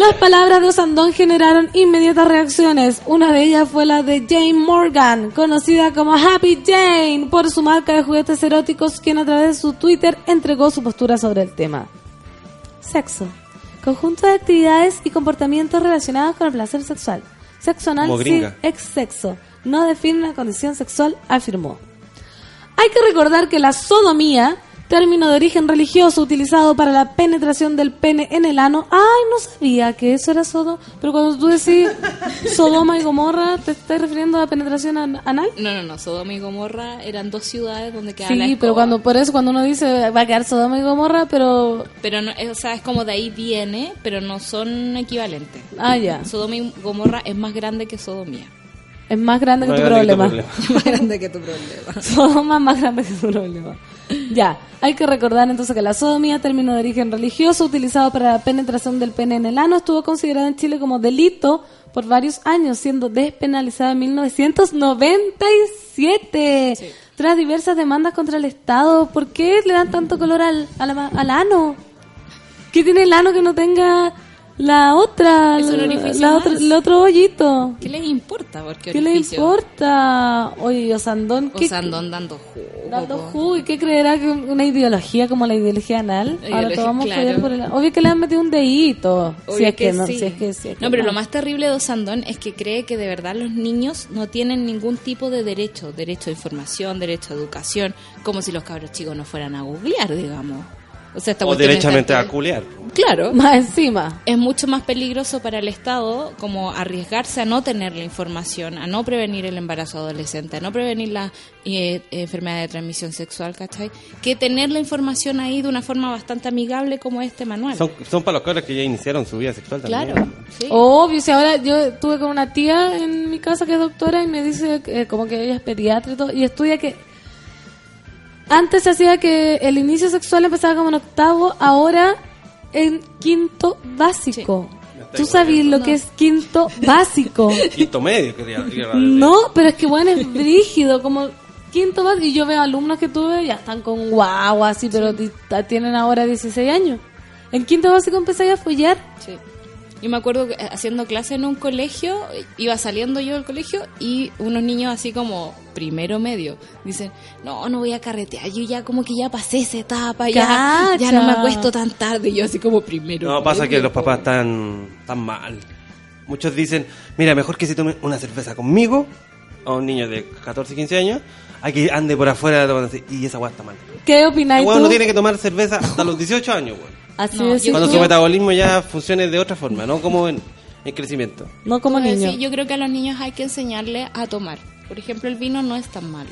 Las palabras de Osandón generaron inmediatas reacciones. Una de ellas fue la de Jane Morgan, conocida como Happy Jane por su marca de juguetes eróticos, quien a través de su Twitter entregó su postura sobre el tema. Sexo. Conjunto de actividades y comportamientos relacionados con el placer sexual. Sexo anal ex sexo. No define una condición sexual, afirmó. Hay que recordar que la sodomía, término de origen religioso utilizado para la penetración del pene en el ano, ay, no sabía que eso era sodoma, pero cuando tú decís Sodoma y Gomorra, ¿te estás refiriendo a penetración an- anal? No, no, no. Sodoma y Gomorra eran dos ciudades donde quedaba la Sí, pero cuando por eso cuando uno dice va a quedar Sodoma y Gomorra, pero Pero no, es- o sea, es como de ahí viene, pero no son equivalentes. ah ya, Sodoma y Gomorra es más grande que Sodomía. es más grande que tu grande que tu problema. más grande que tu problema. Sodoma es más grande que tu problema. Ya, hay que recordar entonces que la sodomía, término de origen religioso utilizado para la penetración del pene en el ano, estuvo considerada en Chile como delito por varios años, siendo despenalizada en 1997. Tras diversas demandas contra el Estado, ¿por qué le dan tanto color al, a la ma- al ano? ¿Qué tiene el ano que no tenga la otra, Es un orificio la otra- más. el otro hoyito? ¿Qué les importa? Porque ¿Qué le importa? Oye, Osandón, ¿qué, sea, andan dando jugo. Dando jugo, ¿y qué creerá que una ideología como la ideología anal? Ahora todos vamos a claro. follar por el Obvio que le han metido un dedito. si es que, no, sí. si es que, si es que No, pero lo más terrible de Osandón es que cree que de verdad los niños no tienen ningún tipo de derecho, derecho a información, derecho a educación, como si los cabros chicos no fueran a googlear, digamos. O sea, esta O derechamente a culear. Claro. Más encima. Es mucho más peligroso para el Estado como arriesgarse a no tener la información, a no prevenir el embarazo adolescente, a no prevenir la eh, enfermedad de transmisión sexual, ¿cachai? Que tener la información ahí de una forma bastante amigable como este manual. Son, son para los cabros que ya iniciaron su vida sexual también. Claro. sí. Obvio, si ahora yo estuve con una tía en mi casa que es doctora y me dice que, eh, como que ella es pediatra y todo, y estudia que antes se hacía que el inicio sexual empezaba como en octavo, ahora en quinto básico. ¿Tú sabes lo que es quinto básico? Quinto medio, quería. quería- No, pero es que bueno, es brígido, como quinto básico. Y yo veo alumnos que tuve, ya están con guagua, así, pero tienen ahora 16 años. En quinto básico empecé a follar. Sí. Yo me acuerdo que eh, haciendo clase en un colegio, iba saliendo yo del colegio y unos niños así como primero medio dicen, no, no voy a carretear, yo ya como que ya pasé esa etapa, ya, ya no me acuesto tan tarde, y yo así como primero No, pasa que los papás están, están mal. Muchos dicen, mira, mejor que se tome una cerveza conmigo, a un niño de 14, 15 años, hay que ande por afuera y esa weá está mal. ¿Qué El opináis weón tú? no tiene que tomar cerveza hasta los 18 años, weón. Así No, Cuando su metabolismo ya funcione de otra forma, no como en, en crecimiento. No como niño. sí, yo creo que a los niños hay que enseñarles a tomar. Por ejemplo, el vino no es tan malo.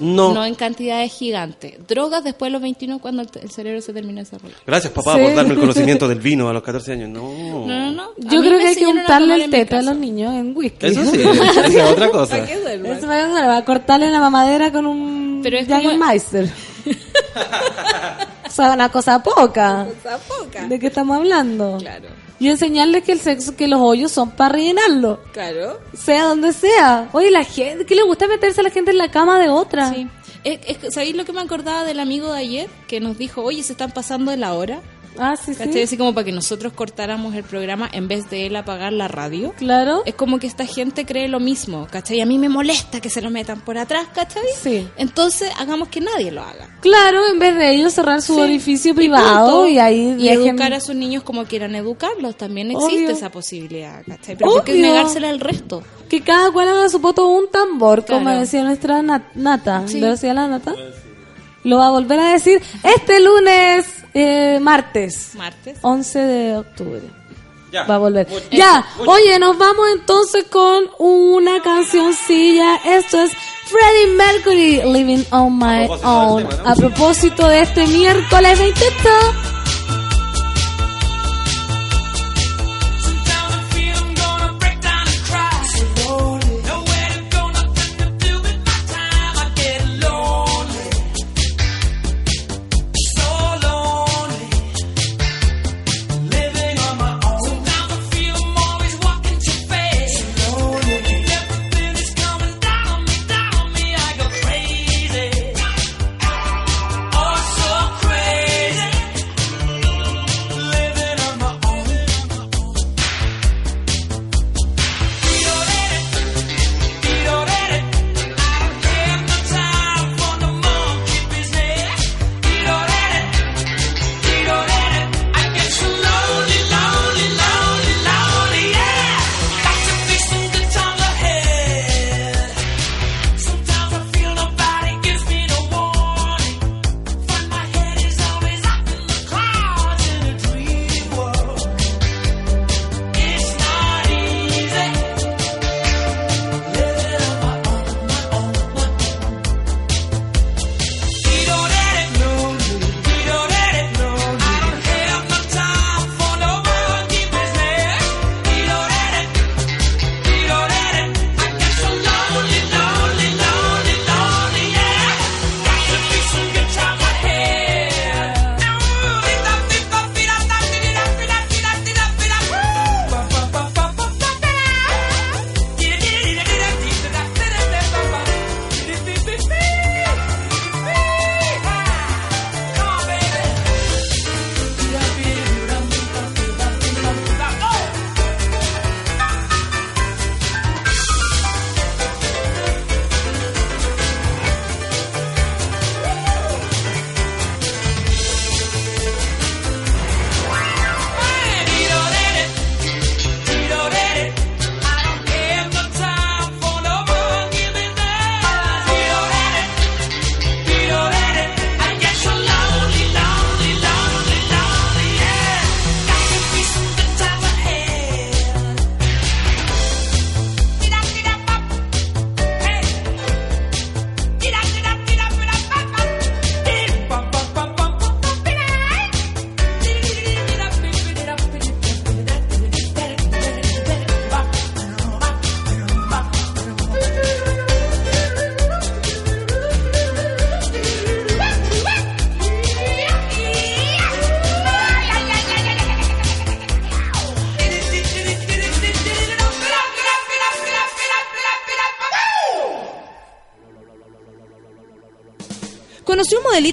No. No en cantidades gigantes. Drogas después de los 21 cuando el, el cerebro se termina de desarrollar. Gracias, papá, Sí. por darme el conocimiento del vino a los 14 años. No. No, no, no. Yo creo que hay que untarle el teta a los niños en whisky. Eso sí, esa es otra cosa. Eso va a cortarle la mamadera con un Pero es como- Jägermeister. o sea, una cosa poca. Cosa poca. ¿De qué estamos hablando? Claro, Y enseñarles que el sexo, que los hoyos son para rellenarlo. claro. Sea donde sea. Oye, la gente, ¿qué le gusta meterse a la gente en la cama de otra? Sí. Es, ¿Sabéis lo que me acordaba del amigo de ayer? Que nos dijo, oye, se están pasando de la hora. Ah, sí, sí. ¿Cachai? Así como para que nosotros cortáramos el programa en vez de él apagar la radio. Claro. Es como que esta gente cree lo mismo, ¿cachai? A mí me molesta que se lo metan por atrás, ¿cachai? Sí. Entonces, hagamos que nadie lo haga. Claro, en vez de ellos cerrar su Sí. orificio Y privado punto. y, ahí Y dejen- educar a sus niños como quieran educarlos. También existe Obvio. esa posibilidad, ¿cachai? Pero ¿por qué Obvio. negársela al resto? Que cada cual haga su poto un tambor, como Claro. decía nuestra nat- Nata. Sí. ¿Lo decía la Nata? Lo va a volver a decir este lunes, eh, martes, Martes. 11 de octubre. Ya. Va a volver. Mucho. Ya, oye, nos vamos entonces con una cancioncilla. Esto es Freddie Mercury, Living on My A Own. tema, ¿no? A propósito de este miércoles 28.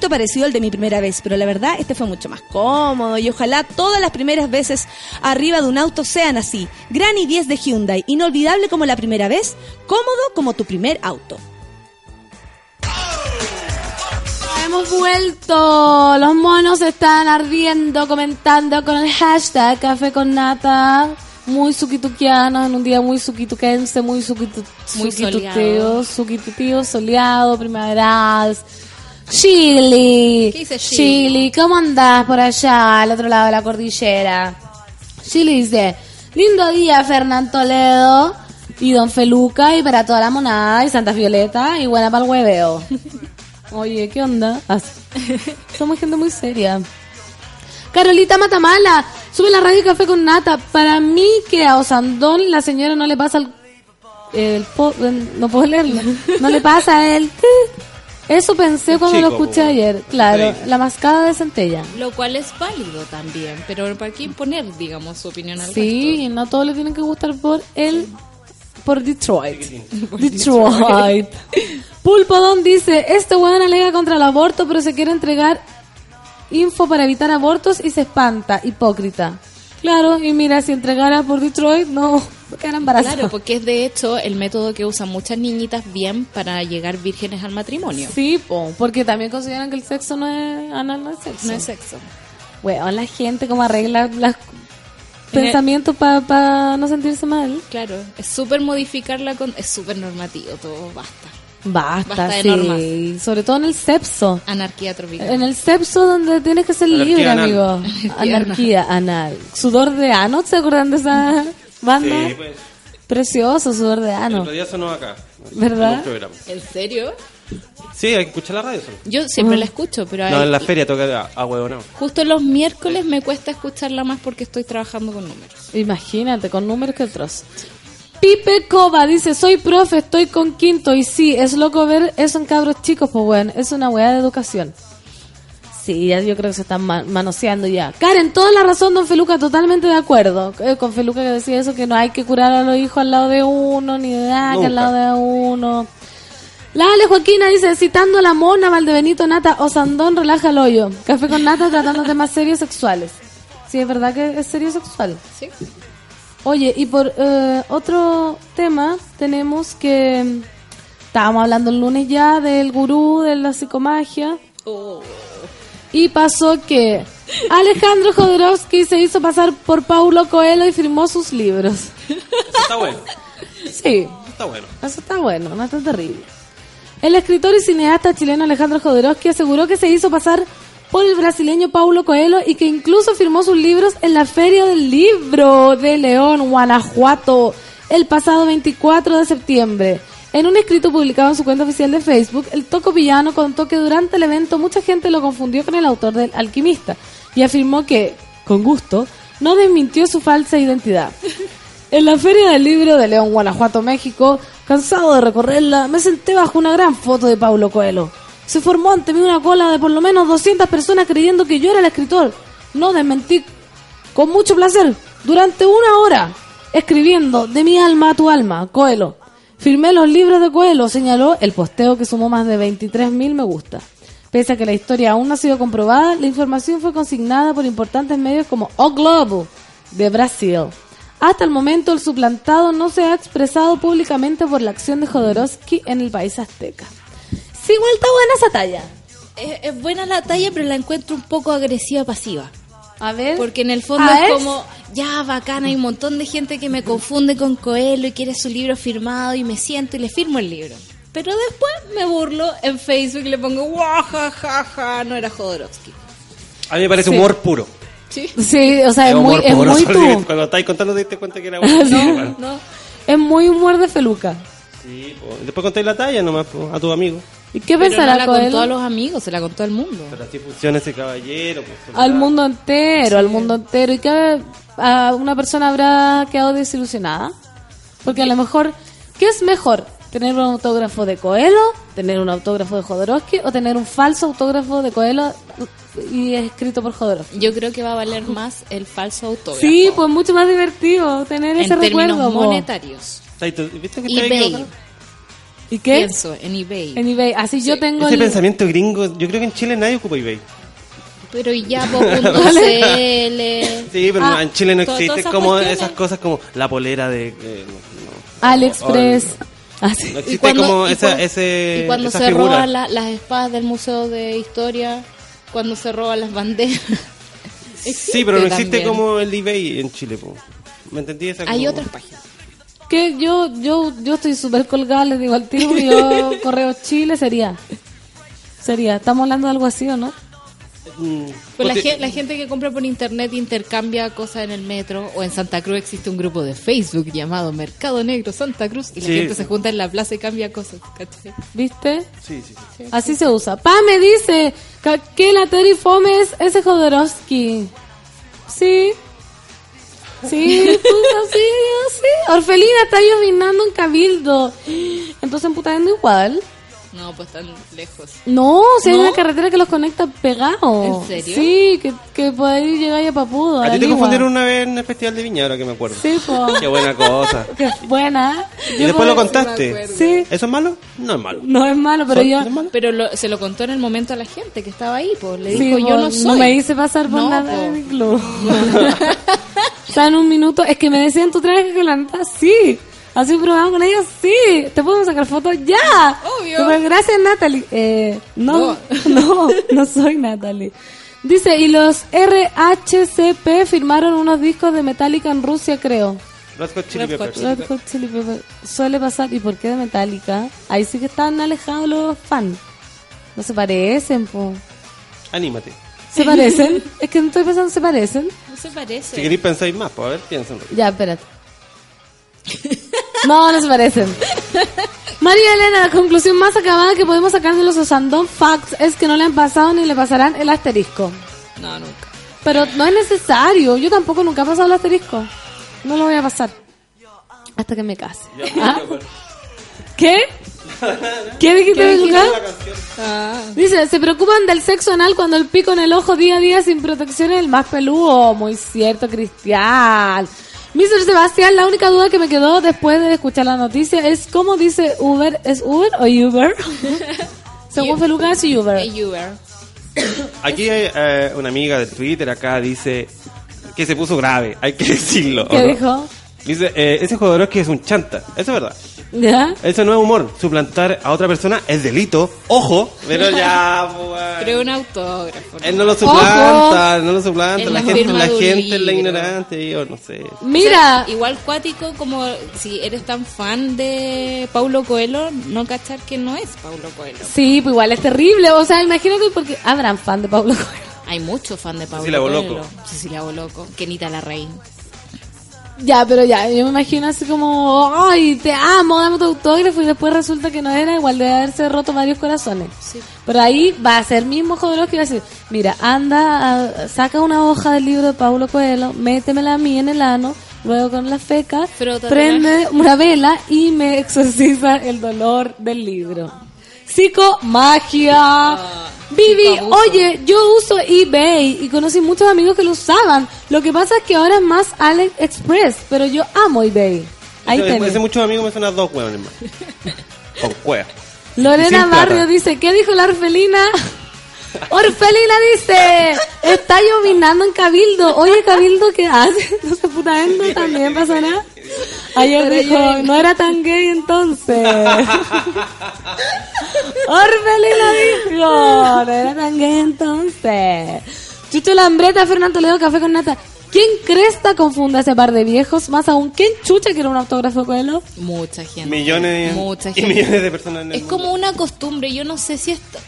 Parecido al de mi primera vez, pero la verdad este fue mucho más cómodo y ojalá todas las primeras veces arriba de un auto sean así. Gran i 10 de Hyundai, inolvidable como la primera vez, cómodo como tu primer auto. Hemos vuelto. Los monos están ardiendo, comentando con el hashtag Café con Nata. Muy suquituquiano, en un día muy suquituquense, muy suquitu, Muy suquituteo, suquituteo, soleado, primaveral. Chile. ¿Qué dice? Chile, ¿cómo andás por allá, al otro lado de la cordillera? Chile dice, lindo día, Fernán Toledo y Don Feluca y para toda la monada y Santa Violeta y buena para el hueveo. Oye, ¿qué onda? Ah, Somos gente muy seria. Carolita Matamala, sube la radio Café con Nata. Para mí que a Osandón la señora no le pasa el... no puedo leerlo. No le pasa el... Eso pensé cuando lo chico, escuché po. ayer. Claro, Sí. la mascada de centella. Lo cual es válido también, pero ¿para qué imponer, digamos, su opinión al Sí, no todos le tienen que gustar por el por Detroit. Detroit. Pulpodón dice, este weón alega contra el aborto, pero se quiere entregar info para evitar abortos y se espanta, hipócrita. Claro, y mira, si entregara por Detroit, no, quedan embarazadas. Claro, porque es de hecho el método que usan muchas niñitas bien para llegar vírgenes al matrimonio. Sí, po, porque también consideran que el sexo no es anal, no es sexo. No es sexo. Weón, la gente como arregla los pensamientos para no sentirse mal. Claro, es súper modificarla con... Es súper normativo todo, basta. Basta, Basta de sí. normas. Sobre todo en el sexo. Anarquía tropical. En el sexo donde tienes que ser Anarquía libre, anal. amigo. Anarquía Anarquía anal. Sudor de ano, ¿se acuerdan de esa banda? Sí, pues. Precioso, sudor de El ano. otro día sonó acá. ¿Verdad? En un programa. ¿En serio? Sí, hay que escuchar la radio. solo. Yo siempre la escucho, pero No, hay- en la feria toca a huevo, no. justo los miércoles me cuesta escucharla más porque estoy trabajando con números. Imagínate, con números que otros. Pipe Cova dice, soy profe, estoy con quinto. Y sí, es loco ver eso en cabros chicos, pues bueno, es una weá de educación. Sí, ya yo creo que se están ma- manoseando ya. Karen, toda la razón, don Feluca, totalmente de acuerdo. Eh, con Feluca que decía eso, que no hay que curar a los hijos al lado de uno, ni de nada, que al lado de uno. La Ale Joaquina dice, citando a la mona, Valdebenito, Nata, o Sandón, relaja el hoyo. Café con Nata tratando temas serios sexuales. Sí, es verdad que es serio sexual. ¿Sí? Oye, y por eh, otro tema, tenemos que. Estábamos hablando el lunes ya del gurú de la psicomagia. Oh. Y pasó que Alejandro Jodorowsky se hizo pasar por Paulo Coelho y firmó sus libros. Eso está bueno. Sí, Eso está bueno. eso está bueno, no está terrible. El escritor y cineasta chileno Alejandro Jodorowsky aseguró que se hizo pasar por el brasileño Paulo Coelho y que incluso firmó sus libros en la Feria del Libro de León, Guanajuato, el pasado 24 de septiembre. En un escrito publicado en su cuenta oficial de Facebook, el Toco Villano contó que durante el evento mucha gente lo confundió con el autor del Alquimista y afirmó que, con gusto, no desmintió su falsa identidad. En la Feria del Libro de León, Guanajuato, México, cansado de recorrerla, me senté bajo una gran foto de Paulo Coelho. Se formó ante mí una cola de por lo menos 200 personas creyendo que yo era el escritor. No desmentí con mucho placer, durante una hora, escribiendo de mi alma a tu alma, Coelho. Firmé los libros de Coelho, señaló el posteo que sumó más de 23.000 me gusta. Pese a que la historia aún no ha sido comprobada, la información fue consignada por importantes medios como O Globo de Brasil. Hasta el momento, el suplantado no se ha expresado públicamente por la acción de Jodorowsky en el país azteca. Sí, igual está buena esa talla. Es, es buena la talla, pero la encuentro un poco agresiva pasiva. A ver. Porque en el fondo es como, ya, bacana, hay un montón de gente que me confunde con Coelho y quiere su libro firmado y me siento y le firmo el libro. Pero después me burlo en Facebook y le pongo, guau, ja, no era Jodorowsky. A mí me parece Sí. humor puro. ¿Sí? Sí, o sea, es, muy, humor es puro. muy tú. Cuando estáis contando te diste cuenta que era bueno. Sí, bueno. No. Es muy humor de feluca. Sí. Después contáis la talla nomás po, a tu amigo. ¿Y qué Pero no pensará la contó a los amigos, se la contó al mundo. Pero así funciona ese caballero. pues, Al mundo entero, al mundo entero. ¿Y qué a una persona habrá quedado desilusionada? Porque a lo mejor, ¿qué es mejor? ¿Tener un autógrafo de Coelho? ¿Tener un autógrafo de Jodorowsky? ¿O tener un falso autógrafo de Coelho y escrito por Jodorowsky? Yo creo que va a valer más el falso autógrafo. Sí, pues mucho más divertido tener en ese términos recuerdo. po. monetarios. ¿Estáis tú- ¿Viste que eBay. ¿Y qué? Pienso en eBay. En eBay. Así yo tengo. Ese el- pensamiento gringo, yo creo que en Chile nadie ocupa eBay. Pero ya po.cl. Sí, pero Ah, no, en Chile no existe esas como cuestiones. esas cosas como la polera de... eh, no, AliExpress. Así. no Y existe cuando- como y cuando- ese, Y cuando esa se figura. roban la- las espadas del Museo de Historia, cuando se roban las banderas. Sí, pero no existe también. como el eBay en Chile. po. ¿Me entendí? Esa Hay como- otras páginas. Que yo, yo, yo estoy súper colgada, les digo al tiro, yo Correo Chile sería. Sería. ¿Estamos hablando de algo así o no? Mm, Pues la, porque- gen- la gente que compra por internet intercambia cosas en el metro o en Santa Cruz existe un grupo de Facebook llamado Mercado Negro Santa Cruz y la Sí. gente se junta en la plaza y cambia cosas. ¿cachai? ¿Viste? Sí, sí, sí. Así se usa. Pa me dice que la Terry Fome es ese Jodorowsky. Sí. Sí, puta, sí, sí. Orfelina está llovinando en Cabildo. Entonces en Putaendo igual. No, pues tan lejos. No, si hay ¿No? una carretera que los conecta pegados. ¿En serio? Sí, que, que por ahí llegáis a Papudo. A ti te confundieron una vez en el Festival de Viña, ahora que me acuerdo. Sí, po. Qué buena cosa. Qué buena. ¿Y Yo después lo contaste? Sí. ¿Eso es malo? No es malo. No es malo, pero ¿Eso yo... malo? Pero lo- se lo contó en el momento a la gente que estaba ahí, pues le Sí, dijo yo no soy. me hice pasar por No, nada po. de mi club. sea, en un minuto, es que me decían, ¿tú traes que la neta? Sí. ¿Has un programa con ellos? Sí. ¿Te podemos sacar fotos? ¡Ya! Obvio. Gracias, Natalie. Eh, no, no, no, soy Natalie. Dice, y los RHCP firmaron unos discos de Metallica en Rusia, creo. Red Hot Chili Red Hot Peppers. Red Hot Chili Peppers. Suele pasar. ¿Y por qué de Metallica? Ahí sí que están alejados los fans. No se parecen, po. Anímate. ¿Se parecen? es que no estoy pensando, ¿se parecen? No se parece. Si queréis pensáis más, pues a ver, piensen. Ya, espérate. No, no se parecen. María Elena, la conclusión más acabada que podemos sacar de los Osandón Facts es que no le han pasado ni le pasarán el asterisco. No, nunca. Pero no es necesario. Yo tampoco nunca he pasado el asterisco. No lo voy a pasar. Hasta que me case. ¿Ah? ¿Qué? ¿Qué dijiste de tu casa? Ah. Dice, se preocupan del sexo anal cuando el pico en el ojo día a día sin protección es el más peludo. Muy cierto, Cristian. Mr. Sebastián, la única duda que me quedó después de escuchar la noticia es cómo dice Uber. ¿Es Uber o Uber? Según Feluca es Uber. Aquí hay eh, una amiga de Twitter acá dice que se puso grave, hay que decirlo. ¿Qué dijo? Dice, eh, ese Jodorowsky es un chanta. Eso es verdad. ¿Ya? Eso no es humor. Suplantar a otra persona es delito. Ojo. Pero ya, pues, Pero un autógrafo. ¿no? Él no lo suplanta, no lo suplanta. La la gente, la gente es la ignorante, yo no sé. Mira, O sea, igual cuático como si eres tan fan de Paulo Coelho, no cachar que no es Paulo Coelho. sí, pues igual es terrible. O sea, imagínate porque habrán fan de Pablo Coelho. Hay muchos fan de Paulo Cecilia Coelho. Boloco. Cecilia Boloco. Kenita Larraín. Ya, pero ya, yo me imagino así como, ay, te amo, dame tu autógrafo y después resulta que no era, igual de haberse roto varios corazones. Sí. Pero ahí va a ser mismo Jodorowsky y va a decir, mira, anda, saca una hoja del libro de Paulo Coelho, métemela a mí en el ano, luego con la feca, Frótatela. prende una vela y me exorciza el dolor del libro. Psicomagia. Vivi, psicoabuso. oye, yo uso eBay y conocí muchos amigos que lo usaban. Lo que pasa es que ahora es más AliExpress, pero yo amo eBay. Ahí tenés. muchos amigos me suenan dos hueones más. Con cueva. Lorena. Barrio dice, ¿qué dijo la orfelina? Orfelina dice, está llovinando en Cabildo. Oye, Cabildo, ¿qué hace? No se puta vendo, también pasa nada. Ayer dijo, no era tan gay entonces. Orfelina dijo, no era tan gay entonces. Chucho Lambreta, Fernando Toledo, Café con Nata. ¿Quién cresta confunde a ese par de viejos? Más aún, ¿quién chucha quiere un autógrafo con él? Mucha gente. Millones Mucha y gente. millones de personas en el Es mundo. como una costumbre, yo no sé si esto...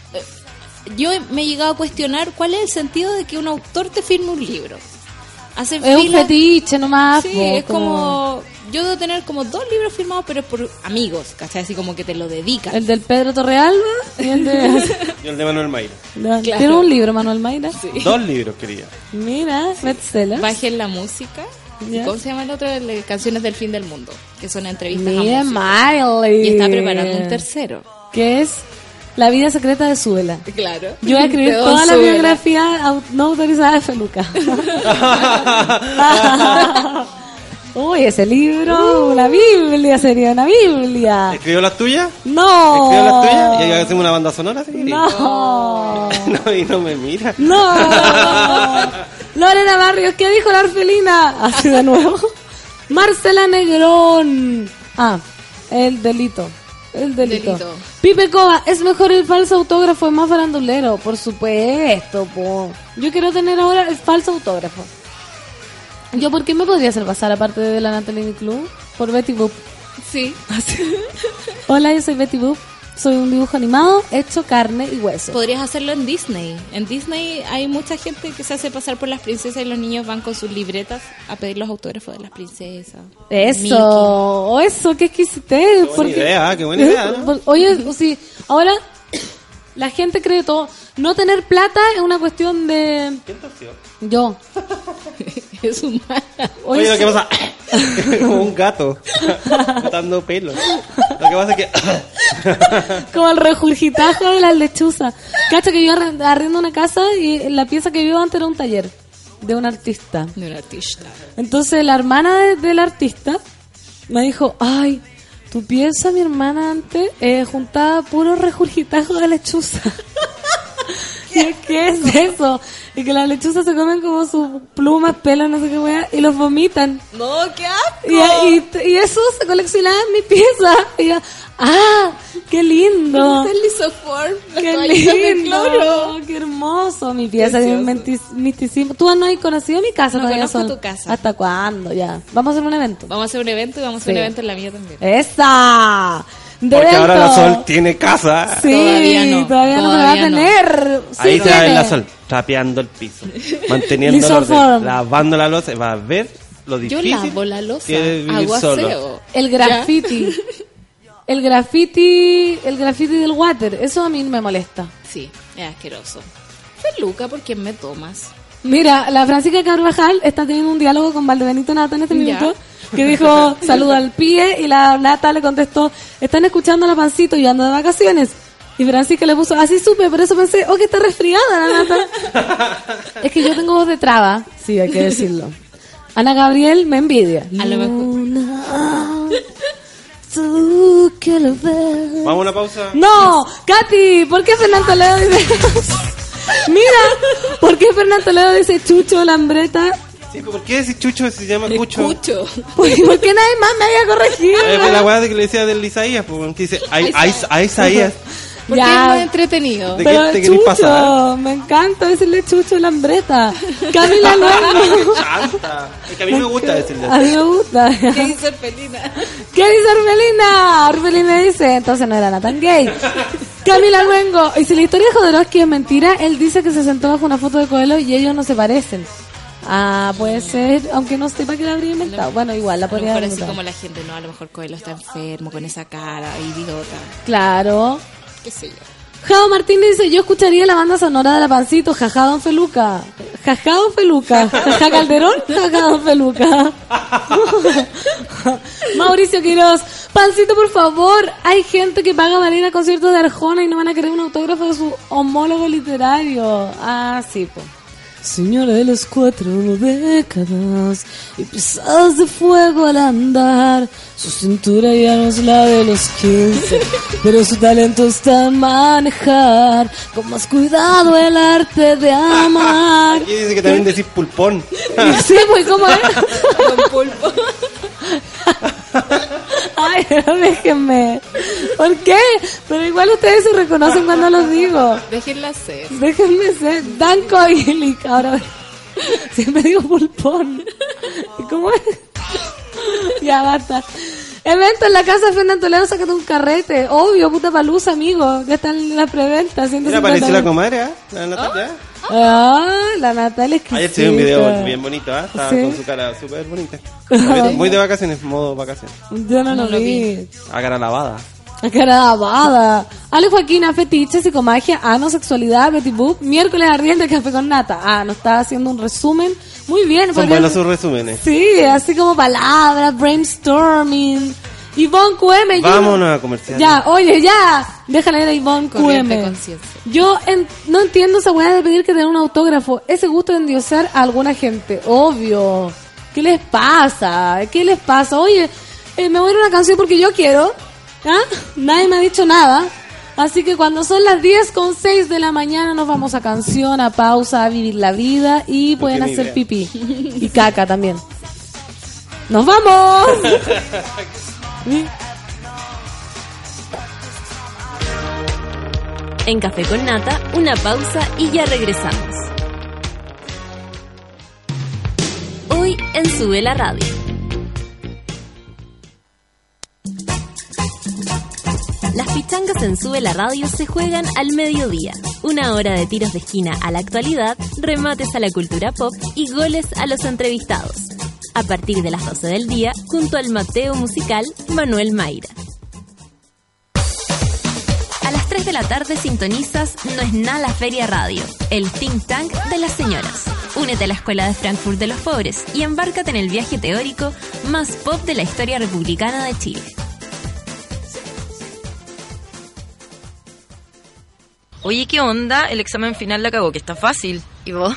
Yo me he llegado a cuestionar cuál es el sentido de que un autor te firme un libro. Hacen Es un fetiche nomás. Sí, po, es como... Yo debo tener como dos libros firmados, pero es por amigos, ¿cachai? Así como que te lo dedican. El del Pedro Torrealba y el de... Yo el de Manuel Mayra. ¿Tiene un libro, Manuel Mayra? Dos libros quería. Mira, bestseller. Bajen la música. ¿Cómo se llama el otro? Canciones del Fin del Mundo, que son entrevistas Mira, a. Miley. Y está preparando un tercero. Que es La vida secreta de Suela. Claro. Yo voy a escribir De toda la biografía no autorizada de Feluca. Uy, ese libro, una Biblia sería una Biblia. ¿Escribió las tuyas? No. ¿Escribió las tuyas? ¿Y ahí hacemos una banda sonora? Sí. No. No, y no me mira. No. Lorena Barrios, ¿qué dijo la orfelina? Así de nuevo. Marcela Negrón. Ah, el delito. El delito. Delito. Pipe Cova, es mejor el falso autógrafo, más farandulero. Por supuesto, po. Yo quiero tener ahora el falso autógrafo. ¿Yo por qué me podría hacer pasar aparte de la Natalie Club? Por Betty Boop. Sí. Hola, yo soy Betty Boop. Soy un dibujo animado hecho carne y hueso. Podrías hacerlo en Disney. En Disney hay mucha gente que se hace pasar por las princesas y los niños van con sus libretas a pedir los autógrafos de las princesas. Eso, eso, qué exquisitez. Qué buena idea, qué buena idea, ¿no? Por- Oye, sí, ahora la gente cree todo. No tener plata es una cuestión de. Yo. Es un Oye, Oye, lo que sí. pasa es como un gato botando pelo. Lo que pasa es que Como el regurgitajo de las lechuzas. Cacha que yo arriendo una casa y la pieza que vivo antes era un taller de un artista. de un artista. Entonces la hermana de- del artista me dijo, ay, tu pieza, mi hermana antes, eh, juntaba puro regurgitajo de lechuza. ¿Qué es eso? Y que las lechuzas se comen como sus plumas, pelos, no sé qué wea, y los vomitan. No, qué asco. Y, y, y eso se coleccionaba en mi pieza. Y yo, ¡ah! ¡Qué lindo! el lisoform? ¡Qué lindo! ¡Qué hermoso! Mi pieza es mentis- misticismo. ¿Tú no has conocido mi casa No todavía? conozco tu casa. ¿Hasta cuándo? Ya. Vamos a hacer un evento. Vamos a hacer un evento y vamos a hacer Sí. un evento en la mía también. ¡Esa! De porque ahora la. Sol tiene casa. Sí, Todavía no, todavía no se va a no. tener. Sí Ahí se va a ver la Sol trapeando el piso, manteniendo el orden, lavando la loza, va a ver lo Yo difícil. lavo la vivir hago solo. El graffiti. El graffiti, el graffiti del water, eso a mí me molesta. Sí, es asqueroso. Feluca, ¿por qué me tomas? Mira, la Francisca Carvajal está teniendo un diálogo con Valdebenito Nata en este Ya. Que dijo saluda al pie y la Nata le contestó, están escuchando a la pancito y yo ando de vacaciones. Y Francisca le puso, así supe, por eso pensé, oh, que está resfriada la Nata. es que yo tengo voz de traba, sí, hay que decirlo. Ana Gabriel me envidia. A lo mejor. Luna, tú que lo ves. Vamos a una pausa. No, Katy, ¿por qué Fernando Toledo dice... Mira, ¿por qué Fernando Toledo dice Chucho Lambreta? Sí, ¿Por qué ese chucho se llama Cucho? Escucho. ¿Por por qué nadie más me había corregido? Es de la weá de que le decía del Isaías, pues, que dice, a, Isaías. Porque Ya. es más entretenido. ¿De qué Pero te querés Chucho, pasar? me encanta decirle Chucho Lambreta. Camila Luengo. Chanta. Es que a mí me gusta decirle A mí me gusta. ¿Qué dice Felina? ¿Qué dice Orfelina? Orfelina dice, entonces no era tan gay. Camila Luengo. Y si la historia de Jodorowsky es mentira, él dice que se sentó bajo una foto de Coelho y ellos no se parecen. Ah, puede ser, aunque no sepa que la habría inventado. Bueno, igual la podría haber así inventado. como la gente, no, a lo mejor Coelho está enfermo con esa cara, idiota, Claro. qué sé yo. Jao Martínez dice, yo escucharía la banda sonora de la Pancito, jaja Don Feluca. Jaja Don Feluca. Jaja Calderón, jaja Don Feluca. Mauricio Quiroz, Pancito, por favor, hay gente que paga para ir a conciertos de Arjona y no van a querer un autógrafo de su homólogo literario. Ah, sí, pues. Señora de las cuatro décadas y pisadas de fuego al andar. Su cintura ya no es la de los 15, pero su talento está en manejar con más cuidado el arte de amar. Aquí dice que también decís pulpón. Sí, pues, ¿cómo es? Ay, pero déjenme. ¿Por qué? Pero igual ustedes se reconocen cuando los digo. Déjenla ser. Déjenme ser Danco y Ahora siempre digo pulpón. ¿Y ¿Cómo es? ya basta. Evento en la casa de Fernando Toledo, sácate un carrete. Obvio, puta palusa, amigo. Ya está en la preventa. Mira, 150 apareció la comadre, ¿ah? La Natalia. Ah, la Natalia es Ayer se vio un video bien bonito, ¿ah? Estaba Sí. con su cara súper bonita. Muy- de vacaciones, modo vacaciones. Yo no, No lo lo vi. A cara lavada. La cara lavada. Ale Joaquina, fetiche, psicomagia, ano, sexualidad, Betty Boop, miércoles ardiente, café con nata. Ah, nos está haciendo un resumen. Muy bien. Son buenos sus resúmenes. Sí, así como palabras, brainstorming. Ivonne QM. yo- Vámonos a comercial. Ya, oye, ya. Déjale ir a Ivonne QM. conciencia. Yo en- no entiendo esa weá de pedir que te den un autógrafo. Ese gusto de endiosar a alguna gente. Obvio. ¿Qué les pasa? ¿Qué les pasa? Oye, eh, me voy a ir a una canción porque yo quiero. ¿Ah? Nadie me ha dicho nada. Así que cuando son las 10 con 6 de la mañana nos vamos a canción, a pausa, a vivir la vida y pueden hacer idea. pipí. Y caca también. ¡Nos vamos! En Café con Nata, una pausa y ya regresamos. Hoy en Sube la Radio. Las pichangas en Sube la Radio se juegan al mediodía. Una hora de tiros de esquina a la actualidad, remates a la cultura pop y goles a los entrevistados. A partir de las 12 del día, junto al Mateo musical Manuel Mayra. A las 3 de la tarde sintonizas No es nada la Feria Radio, el think tank de las señoras. Únete a la Escuela de Frankfurt de los Pobres y embárcate en el viaje teórico más pop de la historia republicana de Chile. Oye, ¿qué onda? El examen final la cagó, que está fácil. ¿Y vos?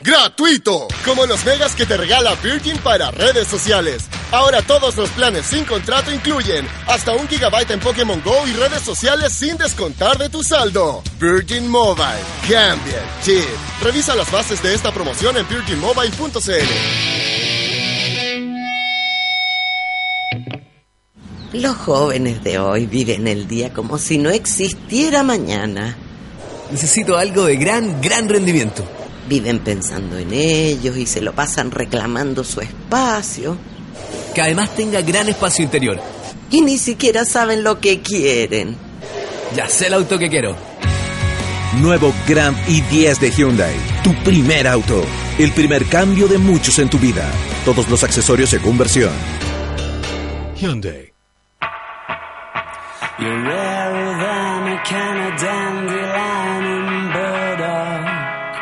¡Gratuito! Como los megas que te regala Virgin para redes sociales. Ahora todos los planes sin contrato incluyen hasta un gigabyte en Pokémon Go y redes sociales sin descontar de tu saldo. Virgin Mobile. Cambia el chip. Revisa las bases de esta promoción en virginmobile.cl. Los jóvenes de hoy viven el día como si no existiera mañana. Necesito algo de gran, gran rendimiento. Viven pensando en ellos y se lo pasan reclamando su espacio. Que además tenga gran espacio interior. Y ni siquiera saben lo que quieren. Ya sé el auto que quiero. Nuevo Grand i10 de Hyundai. Tu primer auto. El primer cambio de muchos en tu vida. Todos los accesorios según versión. Hyundai. You're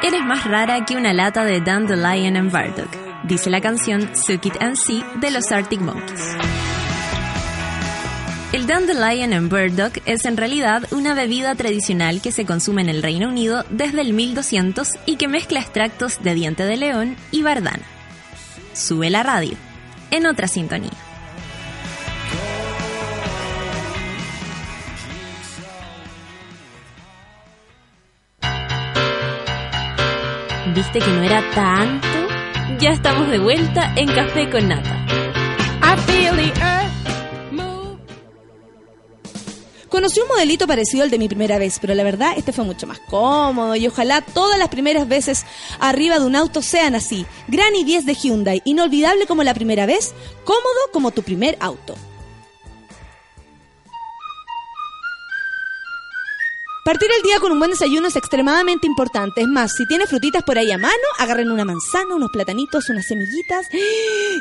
Eres más rara que una lata de Dandelion and Bardock, dice la canción Suck It and See de los Arctic Monkeys. El Dandelion and Burdock es en realidad una bebida tradicional que se consume en el Reino Unido desde el 1200 y que mezcla extractos de diente de león y bardana. Sube la radio, en otra sintonía. ¿Viste que no era tanto? Ya estamos de vuelta en Café con Nata. Conocí un modelito parecido al de mi primera vez, pero la verdad este fue mucho más cómodo y ojalá todas las primeras veces arriba de un auto sean así. Gran i10 de Hyundai, inolvidable como la primera vez, cómodo como tu primer auto. Partir el día con un buen desayuno es extremadamente importante. Es más, si tienes frutitas por ahí a mano, agarren una manzana, unos platanitos, unas semillitas.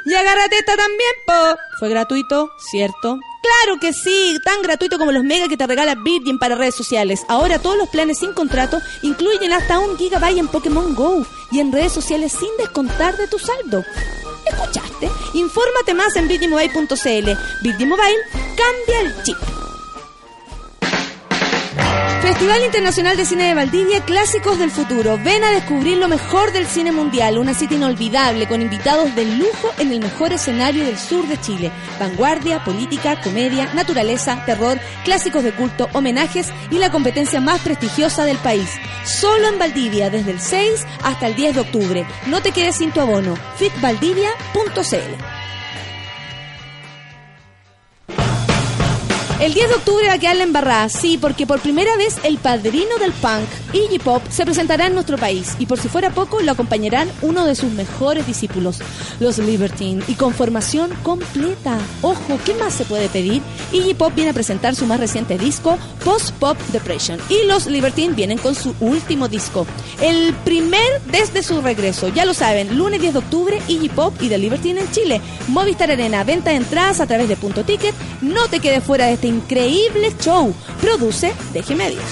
Y agárrate esta también, po. Fue gratuito, ¿cierto? Claro que sí, tan gratuito como los mega que te regala Virgin para redes sociales. Ahora todos los planes sin contrato incluyen hasta un gigabyte en Pokémon Go y en redes sociales sin descontar de tu saldo. ¿Escuchaste? Infórmate más en virginmobile.cl. Virgin Mobile, cambia el chip. Festival Internacional de Cine de Valdivia, Clásicos del Futuro. Ven a descubrir lo mejor del cine mundial, una cita inolvidable con invitados de lujo en el mejor escenario del sur de Chile. Vanguardia, política, comedia, naturaleza, terror, clásicos de culto, homenajes y la competencia más prestigiosa del país. Solo en Valdivia, desde el 6 hasta el 10 de octubre. No te quedes sin tu abono. fitvaldivia.cl El 10 de octubre va a quedar la embarrada, sí, porque por primera vez el padrino del punk, Iggy Pop, se presentará en nuestro país y por si fuera poco lo acompañarán uno de sus mejores discípulos, los Libertine, y con formación completa. Ojo, ¿qué más se puede pedir? Iggy Pop viene a presentar su más reciente disco, Post Pop Depression, y los Libertine vienen con su último disco, el primer desde su regreso. Ya lo saben, lunes 10 de octubre, Iggy Pop y The Libertine en Chile. Movistar Arena, venta de entradas a través de Punto Ticket. No te quedes fuera de este increíble show. Produce Deje Medios.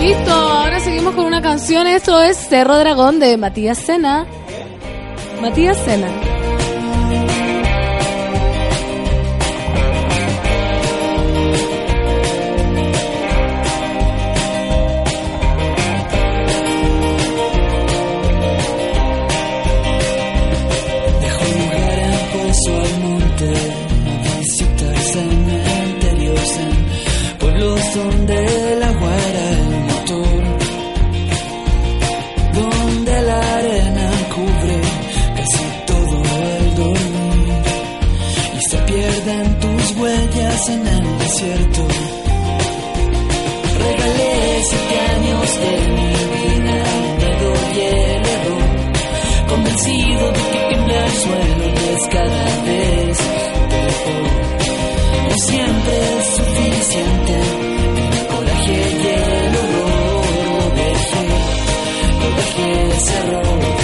Listo, ahora seguimos con una canción. Esto es Cerro Dragón de Matías Sena. Matías Sena. Donde la agua era el motor, donde la arena cubre casi todo el dormir y se pierden tus huellas en el desierto. Regalé siete años de mi vida, me doy el error, convencido de que tiembla el suelo y es cada vez peor. No siempre es suficiente, dejé ese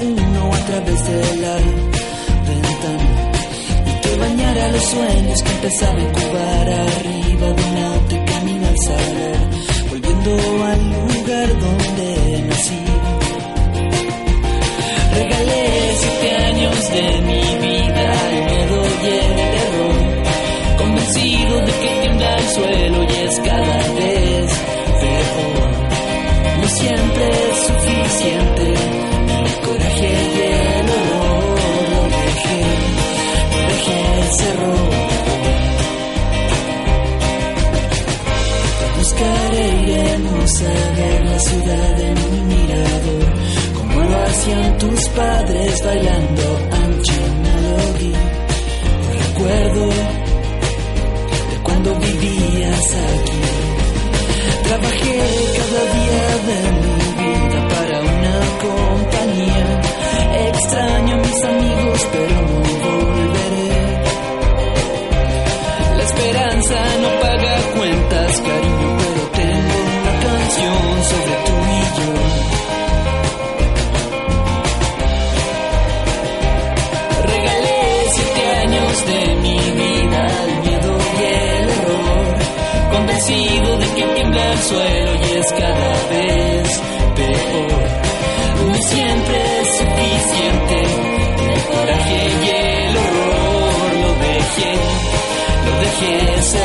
uno a través de la ventana. Y que bañara los sueños que empezaban a incubar en un mirador, como lo hacían tus padres bailando ancho melody. Recuerdo de cuando vivías aquí. Trabajé cada día de mi vida para una compañía. Extraño y es cada vez peor. No siempre es suficiente el coraje y el horror, lo dejé, lo dejé ese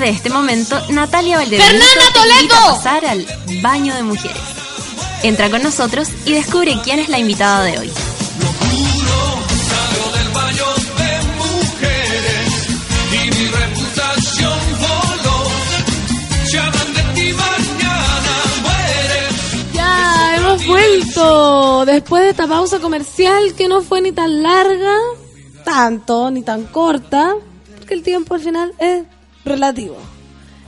Desde este momento, Natalia Valdebenito ¡Fernanda te invita a pasar al baño de mujeres. Entra con nosotros y descubre quién es la invitada de hoy. Ya, hemos vuelto. Después de esta pausa comercial que no fue ni tan larga, tanto, ni tan corta, porque el tiempo al final es relativo.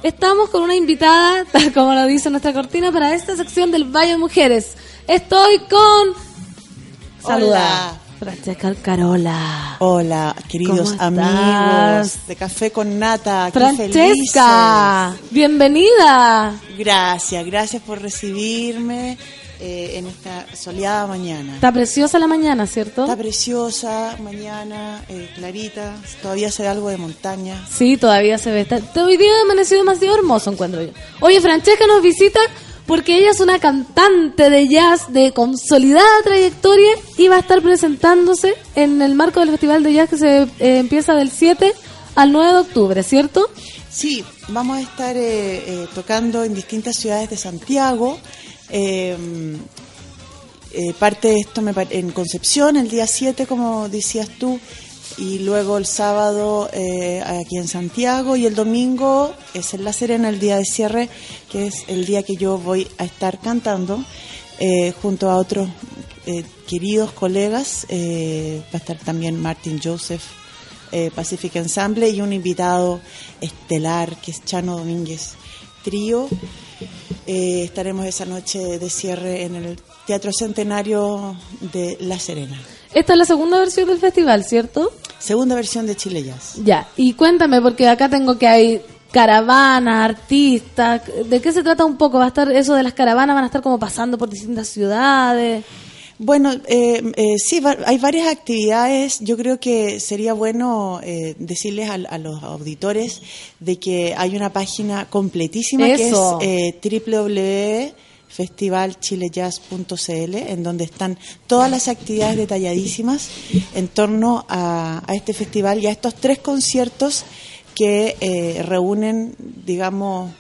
Estamos con una invitada, tal como lo dice nuestra cortina, para esta sección del Valle de Mujeres. Estoy con... Hola. Francesca Alcarola. Hola, queridos ¿Cómo amigos de Café con Nata. qué Francesca, bienvenida. Gracias, gracias por recibirme eh, en esta soleada mañana. Está preciosa la mañana, ¿cierto? Está preciosa, mañana, eh, clarita, todavía se ve algo de montaña. Sí, todavía se ve. Está- Hoy día ha amanecido demasiado hermoso, encuentro yo. Oye, Francesca nos visita porque ella es una cantante de jazz de consolidada trayectoria y va a estar presentándose en el marco del Festival de Jazz que se eh, empieza del 7 al 9 de octubre, ¿cierto? Sí, vamos a estar eh, eh, tocando en distintas ciudades de Santiago. Eh, eh, parte de esto me en Concepción el día 7, como decías tú, y luego el sábado eh, aquí en Santiago y el domingo es en La Serena, el día de cierre, que es el día que yo voy a estar cantando eh, junto a otros queridos colegas. va a estar también Martin Joseph Pacific Ensemble y un invitado estelar que es Chano Domínguez Trío. Eh, estaremos esa noche de cierre en el Teatro Centenario de La Serena. Esta es la segunda versión del festival, ¿cierto? Segunda versión de Chile Jazz. Ya, y cuéntame, porque acá tengo que hay caravanas, artistas, ¿de qué se trata un poco? ¿Va a estar eso de las caravanas? ¿Van a estar como pasando por distintas ciudades? Bueno, eh, eh, sí, va- hay varias actividades. Yo creo que sería bueno eh, decirles a, los auditores de que hay una página completísima Eso. que es eh, www.festivalchilejazz.cl en donde están todas las actividades detalladísimas en torno a, a este festival y a estos tres conciertos que eh, reúnen, digamos,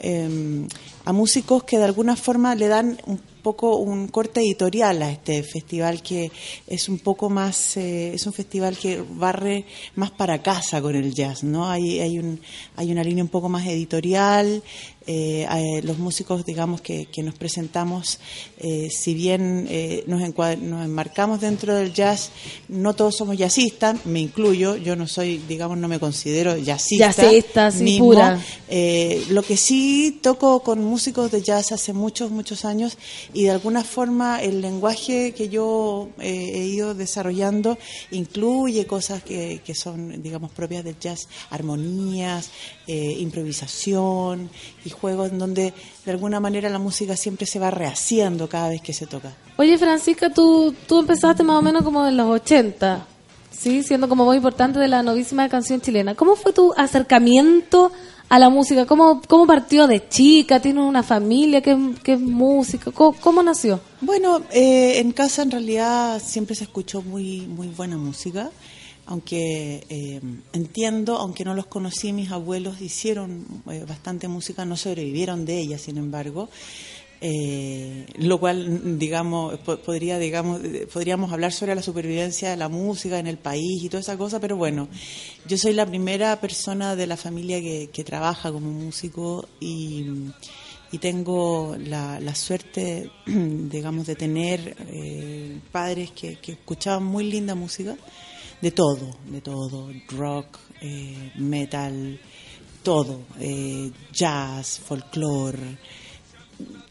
eh, a músicos que de alguna forma le dan un poco un corte editorial a este festival que es un poco más eh, es un festival que barre más para casa con el jazz no hay hay un hay una línea un poco más editorial eh, eh, los músicos digamos que, que nos presentamos eh, si bien eh, nos, nos enmarcamos dentro del jazz no todos somos jazzistas me incluyo yo no soy digamos no me considero jazzista Jazzista, sí, pura. Eh, lo que sí toco con músicos de jazz hace muchos, muchos años y de alguna forma el lenguaje que yo he ido desarrollando incluye cosas que, que son, digamos, propias del jazz, armonías, improvisación y juegos en donde de alguna manera la música siempre se va rehaciendo cada vez que se toca. Oye, Francisca, tú, tú empezaste más o menos como en los 80, ¿sí? Siendo como muy importante de la novísima canción chilena. ¿Cómo fue tu acercamiento a la música? ¿Cómo, cómo partió de chica? ¿Tienes una familia que, que es música? ¿Cómo, cómo nació? Bueno, eh, en casa en realidad siempre se escuchó muy, muy buena música, aunque eh, entiendo, aunque no los conocí, mis abuelos hicieron eh, bastante música, no sobrevivieron de ella, sin embargo. Eh, lo cual, digamos, po- podría, digamos, podríamos hablar sobre la supervivencia de la música en el país y toda esa cosa, pero bueno, yo soy la primera persona de la familia que, que trabaja como músico y, y tengo la, la suerte, digamos, de tener eh, padres que, que escuchaban muy linda música, de todo, de todo, rock, eh, metal, todo, eh, jazz, folclore,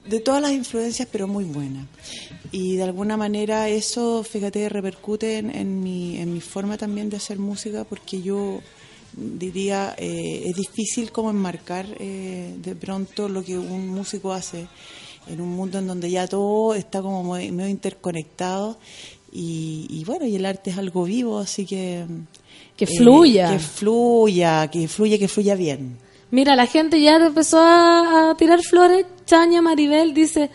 de todas las influencias, pero muy buena. Y de alguna manera eso, fíjate, repercute en, en mi, en mi forma también de hacer música, porque yo diría, eh, es difícil como enmarcar eh, de pronto lo que un músico hace en un mundo en donde ya todo está como medio interconectado. Y, y bueno, y el arte es algo vivo, así que... Que eh, fluya. que fluya, que fluya, que fluya bien. Mira, la gente ya empezó a, a tirar flores. Chaña Maribel dice,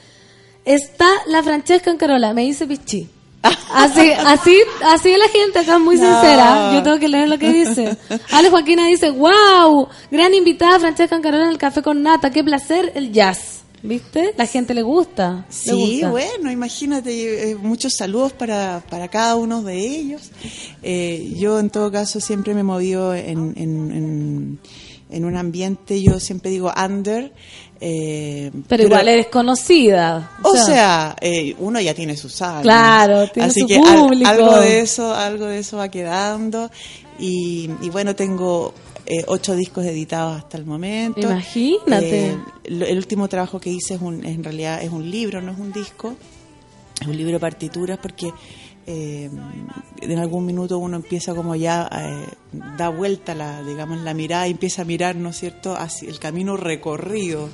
está la Francesca en Carola, me dice Pichi. Así, así, así es la gente acá es muy No. sincera. Yo tengo que leer lo que dice. Ale Joaquina dice, wow, gran invitada Francesca en Carola en el café con nata, qué placer el jazz. ¿Viste? La gente le gusta. le Sí, gusta. bueno, imagínate, eh, muchos saludos para, para cada uno de ellos. Eh, yo en todo caso siempre me he movido en, en, en, en un ambiente, yo siempre digo under. eh, Pero igual eres conocida. O sea, eh, uno ya tiene sus años. Claro, tiene Así su que al- público. algo de eso, algo de eso va quedando. Y, y bueno, tengo eh, ocho discos editados hasta el momento. Imagínate. Eh, lo- el último trabajo que hice es un, en realidad es un libro, no es un disco. Es un libro de partituras porque eh, en algún minuto uno empieza como ya eh, da vuelta la digamos la mirada y empieza a mirar no es cierto hacia el camino recorrido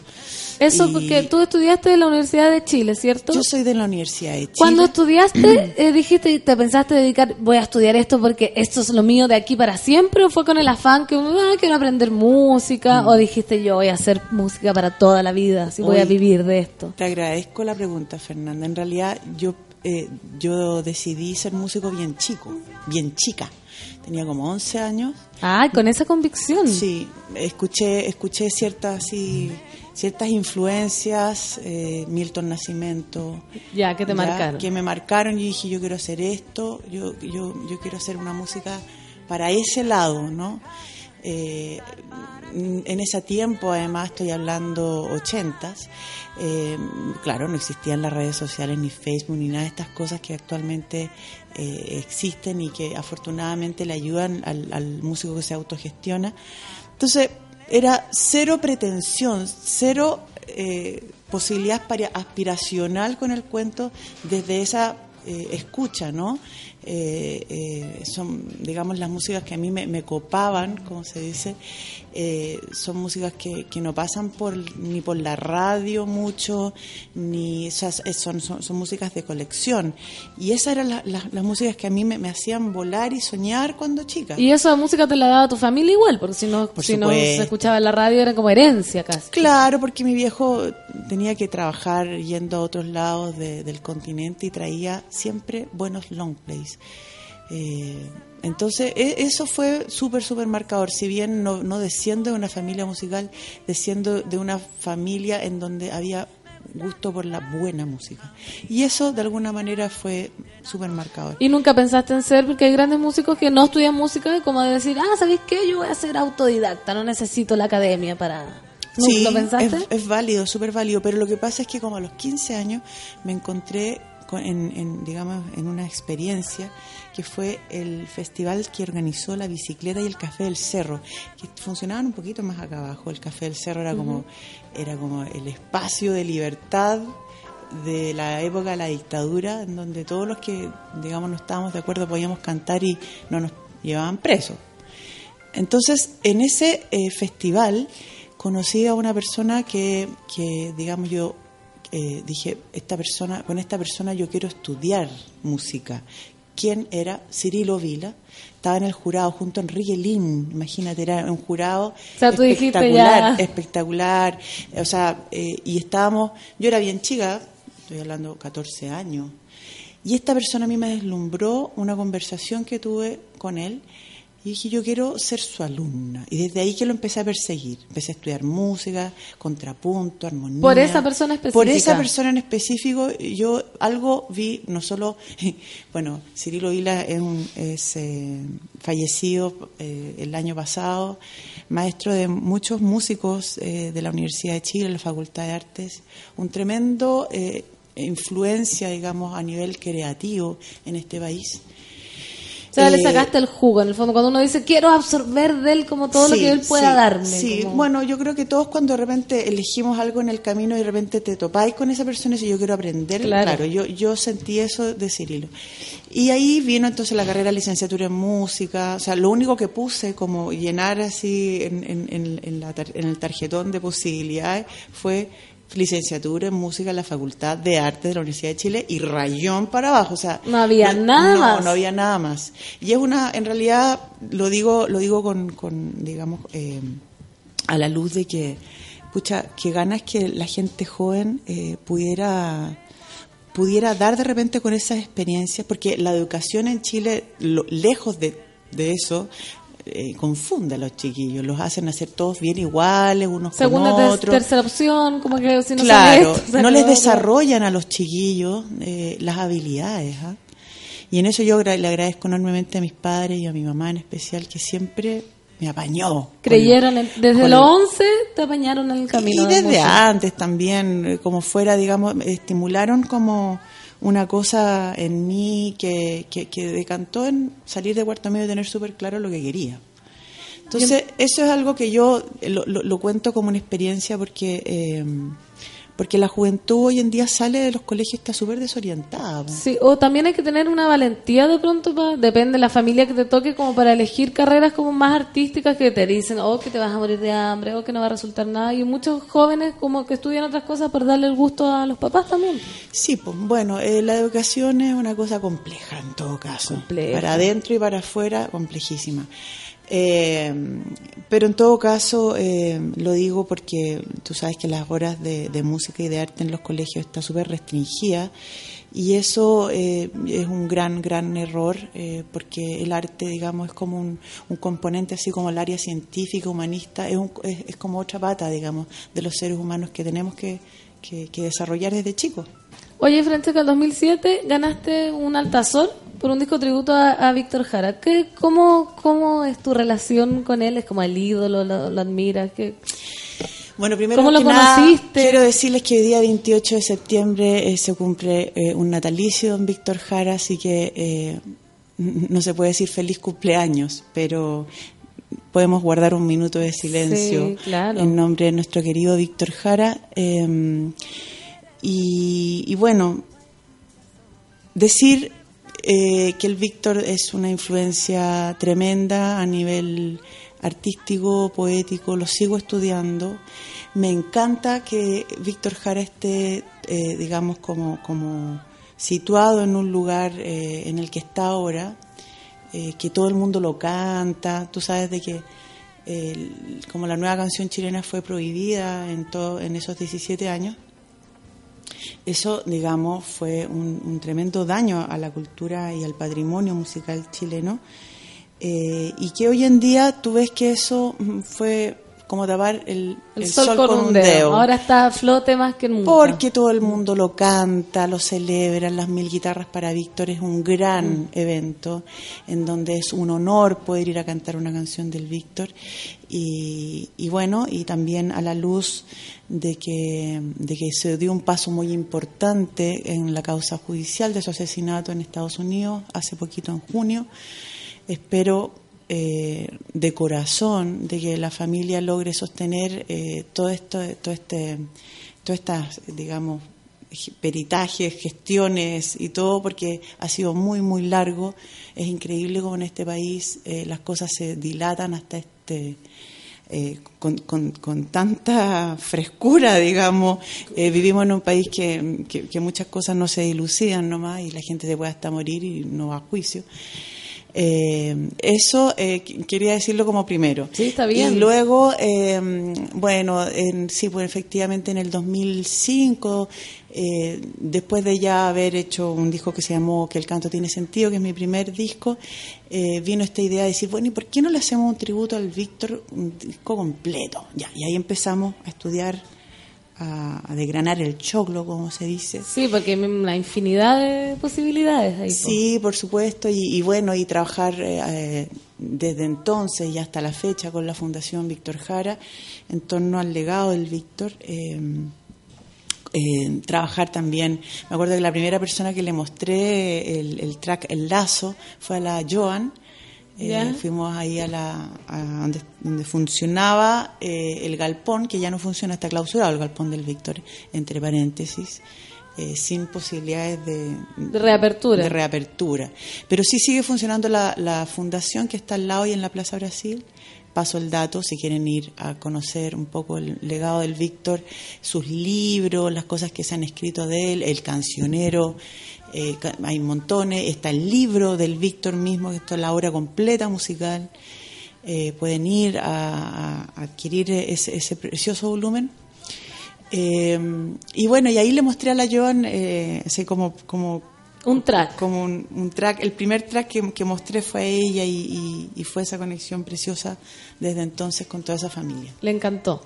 Eso Y- porque tú estudiaste en la Universidad de Chile, ¿cierto? yo soy de la Universidad de Chile Cuando estudiaste, eh, dijiste, te pensaste dedicar, voy a estudiar esto porque esto es lo mío de aquí para siempre, o fue con el afán que ah, quiero aprender música, Mm. o dijiste yo voy a hacer música para toda la vida, si voy a vivir de esto. Te agradezco la pregunta, Fernanda. En realidad, yo eh, yo decidí ser músico bien chico, bien chica. Tenía como 11 años. Ah, con esa convicción. Sí, escuché escuché ciertas así, ciertas influencias, eh, Milton Nascimento. Ya, que te marcaron. Que me marcaron y dije, yo quiero hacer esto, yo yo yo quiero hacer una música para ese lado, ¿no? eh, en ese tiempo, además estoy hablando ochentas, eh, claro, no existían las redes sociales, ni Facebook, ni nada de estas cosas que actualmente eh, existen y que afortunadamente le ayudan al, al músico que se autogestiona. Entonces, era cero pretensión, cero eh, posibilidad aspira- aspiracional con el cuento desde esa eh, escucha, ¿no? Eh, eh, son, digamos, las músicas que a mí me copaban, como se dice, eh, son músicas que, que no pasan por ni por la radio mucho, ni o sea, son, son, son músicas de colección. Y esas eran la- la- las músicas que a mí me, me hacían volar y soñar cuando chica. Y esa música te la daba tu familia igual, porque si no, Por si no se escuchaba en la radio era como herencia casi. Claro, porque mi viejo tenía que trabajar yendo a otros lados de- del continente y traía siempre buenos long plays. Eh, entonces, e- eso fue súper, súper marcador. Si bien no, no desciendo de una familia musical, desciendo de una familia en donde había gusto por la buena música. Y eso, de alguna manera, fue súper marcador. Y nunca pensaste en ser, porque hay grandes músicos que no estudian música, como de decir, ah, ¿sabéis qué? Yo voy a ser autodidacta, no necesito la academia para... ¿No Sí, lo pensaste? Es, es válido, súper válido, pero lo que pasa es que como a los 15 años me encontré con- en, en, digamos, en una experiencia que fue el festival que organizó la bicicleta y el Café del Cerro, que funcionaban un poquito más acá abajo. El Café del Cerro era como, era como el espacio de libertad de la época de la dictadura, en donde todos los que, digamos, no estábamos de acuerdo podíamos cantar y no nos llevaban presos. Entonces, en ese eh, festival conocí a una persona que, que digamos, yo eh, dije, esta persona, con esta persona yo quiero estudiar música. ¿Quién era? Cirilo Vila. Estaba en el jurado junto a Enrique Lin, imagínate, era un jurado sea, tú dijiste espectacular, espectacular. O sea, eh, y estábamos, yo era bien chica, estoy hablando 14 años, y esta persona a mí me deslumbró una conversación que tuve con él y dije, yo quiero ser su alumna. Y desde ahí que lo empecé a perseguir. Empecé a estudiar música, contrapunto, armonía. Por esa persona específica. Por esa persona en específico, yo algo vi, no solo, bueno, Cirilo Vila es, un- es, eh, fallecido eh, el año pasado, maestro de muchos músicos eh, de la Universidad de Chile, la Facultad de Artes, un tremendo influencia, digamos, a nivel creativo en este país. O sea, le Eh, sacaste el jugo, en el fondo, cuando uno dice, quiero absorber de él como todo lo que él pueda sí, darme. Sí, como- bueno, yo creo que todos cuando de repente elegimos algo en el camino y de repente te topáis con esa persona y dices, yo quiero aprender, Claro. claro, yo, yo sentí eso de Cirilo. Y ahí vino entonces la carrera de licenciatura en música, o sea, lo único que puse como llenar así en, en, en- en la tar- en el tarjetón de posibilidades fue licenciatura en música en la Facultad de Arte de la Universidad de Chile y rayón para abajo, o sea, No había nada no, más. No había nada más. Y es una, en realidad, lo digo, lo digo con, con digamos, eh, a la luz de que, pucha, que ganas que la gente joven eh, pudiera pudiera dar de repente con esas experiencias, porque la educación en Chile, lo- lejos de, de eso, eh, confunde a los chiquillos, los hacen hacer todos bien iguales, unos Segunda, con ter- otros. tercera opción, como que si no claro, esto, no les desarrollan a los chiquillos eh, las habilidades. ¿ah? Y en eso yo le agradezco enormemente a mis padres y a mi mamá en especial, que siempre me apañó. Creyeron, desde los el- 11 te apañaron en el camino. y de desde antes también, eh, como fuera, digamos, estimularon como una cosa en mí que, que, que decantó en salir de cuarto medio y tener súper claro lo que quería. Entonces, eso es algo que yo lo, lo- lo cuento como una experiencia porque eh, porque la juventud hoy en día sale de los colegios y está súper desorientada. Sí, o también hay que tener una valentía de pronto, pa- depende de la familia que te toque, como para elegir carreras como más artísticas que te dicen, o que te vas a morir de hambre, o que no va a resultar nada. Y muchos jóvenes como que estudian otras cosas por darle el gusto a los papás también. Sí, pues bueno, eh, la educación es una cosa compleja en todo caso. Compleja. Para adentro y para afuera, complejísima. Eh, pero en todo caso, eh, lo digo porque tú sabes que las horas de, música y de arte en los colegios está súper restringida y eso eh, es un gran, gran error eh, porque el arte, digamos, es como un, un componente así como el área científica, humanista, es, un- es, es como otra pata, digamos, de los seres humanos que tenemos que, que, que desarrollar desde chicos. Oye, Francesca, el 2007 ganaste un Altazor por un disco tributo a, a Víctor Jara. ¿Qué, cómo, ¿Cómo es tu relación con él? ¿Es como el ídolo? ¿Lo, lo admiras? ¿Qué? Bueno, primero ¿Cómo que lo nada, conociste? quiero decirles que hoy día 28 de septiembre eh, se cumple eh, un natalicio don Víctor Jara, así que eh, no se puede decir feliz cumpleaños, pero podemos guardar un minuto de silencio Sí, claro. en nombre de nuestro querido Víctor Jara. y, y bueno, decir eh, que el Víctor es una influencia tremenda a nivel artístico, poético, lo sigo estudiando. Me encanta que Víctor Jara esté, eh, digamos, como, como situado en un lugar eh, en el que está ahora, eh, que todo el mundo lo canta. Tú sabes de que eh, como la nueva canción chilena fue prohibida en, todo, en esos 17 años, eso, digamos, fue un, un tremendo daño a la cultura y al patrimonio musical chileno. Eh, y que hoy en día tú ves que eso mm, fue como tapar el, El, sol, con, un dedo. Ahora está a flote más que nunca. Porque todo el mundo lo canta, lo celebra, las mil guitarras para Víctor es un gran evento en donde es un honor poder ir a cantar una canción del Víctor y, y bueno, y también a la luz de que, de que se dio un paso muy importante en la causa judicial de su asesinato en Estados Unidos hace poquito en junio. Espero eh, de corazón de que la familia logre sostener eh, todo esto, todo este, todas digamos, peritajes, gestiones y todo, porque ha sido muy, muy largo. Es increíble cómo en este país eh, las cosas se dilatan hasta este. eh, con, con- con tanta frescura, digamos, Eh, vivimos en un país que, que- que muchas cosas no se dilucidan nomás y la gente se puede hasta morir y no va a juicio. Eh, eso eh, qu- quería decirlo como primero. Sí, está bien. Y luego, eh, bueno, en, sí, pues efectivamente en el 2005, eh, después de ya haber hecho un disco que se llamó Que el canto tiene sentido, que es mi primer disco, eh, vino esta idea de decir, bueno, ¿y por qué no le hacemos un tributo al Víctor, un disco completo? Ya, y ahí empezamos a estudiar, a, a desgranar el choclo, como se dice. Sí, porque hay una infinidad de posibilidades ahí. Sí, por supuesto, y, y bueno, y trabajar eh, eh, desde entonces y hasta la fecha con la Fundación Víctor Jara en torno al legado del Víctor. eh, eh, trabajar también, me acuerdo que la primera persona que le mostré el, el track El Lazo fue a la Joan. Eh, fuimos ahí a la a donde, donde funcionaba eh, el galpón, que ya no funciona, está clausurado el galpón del Víctor, entre paréntesis, eh, sin posibilidades de, De reapertura. de reapertura. Pero sí sigue funcionando la, la fundación que está al lado y en la Plaza Brasil. Paso el dato si quieren ir a conocer un poco el legado del Víctor, sus libros, las cosas que se han escrito de él, el cancionero, eh, hay montones, está el libro del Víctor mismo, que esto es la obra completa musical. Eh, pueden ir a, a adquirir ese, ese precioso volumen. Eh, y bueno, y ahí le mostré a la Joan, eh, así como, como un track. Como un, un track. El primer track que, que mostré fue a ella y, y- y fue esa conexión preciosa desde entonces con toda esa familia. Le encantó.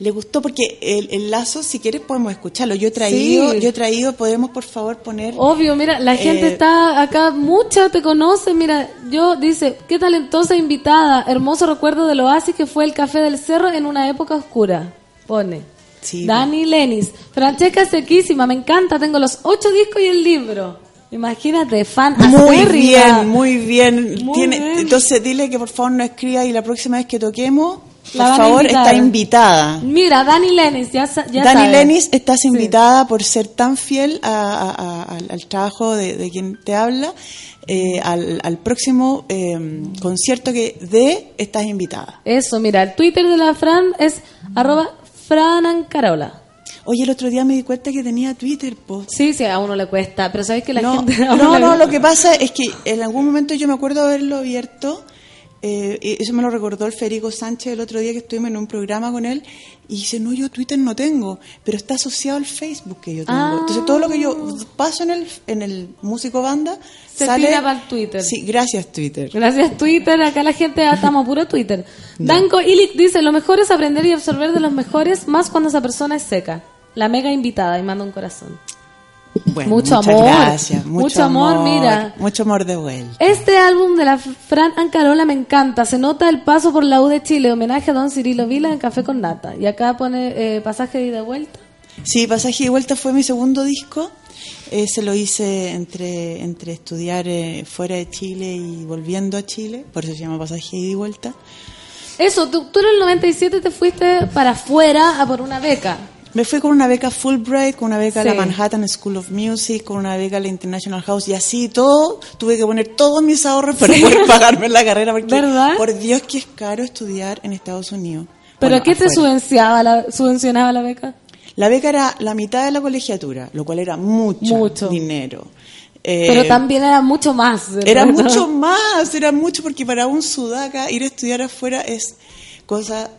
Le gustó porque el, el lazo, si quieres, podemos escucharlo. Yo he traído, Sí. yo he traído, podemos por favor poner. Obvio, mira, la gente Eh, está acá, mucha te conoce, mira, yo dice, qué talentosa invitada, hermoso recuerdo del oasis que fue el café del cerro en una época oscura, pone. Dani Lenis, Francesca sequísima, me encanta, tengo los ocho discos y el libro. Imagínate, fan Muy acérrima. bien, muy bien. Muy Tiene- bien. Entonces dile que por favor no escriba y la próxima vez que toquemos, por favor, está invitada. Mira, Dani Lenis, ya, ya Dani sabes. Lenis, estás invitada por ser tan fiel a- a- a- al, al trabajo de, de quien te habla. eh, al, al próximo eh, concierto que dé, estás invitada. Eso, mira, el Twitter de la Fran es arroba franancarola. Oye, el otro día me di cuenta que tenía Twitter, po. Sí, sí, a uno le cuesta, pero sabes que la no, gente... no, no, lo que pasa es que en algún momento yo me acuerdo haberlo abierto, eh, y eso me lo recordó el Federico Sánchez el otro día que estuvimos en un programa con él, y dice, no, yo Twitter no tengo, pero está asociado al Facebook que yo tengo. Ah. Entonces todo lo que yo paso en el, en el músico banda, Se sale... tira para el Twitter. Sí, gracias Twitter. Gracias Twitter, acá la gente ah, estamos a puro Twitter. Danko Ilic dice, lo mejor es aprender y absorber de los mejores, más cuando esa persona es seca. La mega invitada y manda un corazón. Bueno, Mucho muchas amor. gracias. Mucho, Mucho amor, mira. Mucho amor de vuelta. Este álbum de la Fran Ancarola me encanta. Se nota el paso por la U de Chile. Homenaje a Don Cirilo Vila en Café con Nata. Y acá pone eh, pasaje de ida y vuelta. Sí, Pasaje y Vuelta fue mi segundo disco. Ese lo hice entre, entre estudiar eh, fuera de Chile y volviendo a Chile. Por eso se llama Pasaje y Vuelta. Eso, tú, tú en el 97 te fuiste para afuera a por una beca. Me fui con una beca Fulbright, con una beca a la. Manhattan School of Music, con una beca a la International House y así todo. Tuve que poner todos mis ahorros para Sí. poder pagarme la carrera. Porque, ¿Verdad? por Dios, que es caro estudiar en Estados Unidos. ¿Pero Bueno, qué te afuera. subvencionaba la, subvencionaba la beca? La beca era la mitad de la colegiatura, lo cual era mucho, Mucho. dinero. Eh, Pero también era mucho más. Era mucho más, era mucho porque para un sudaca ir a estudiar afuera es cosa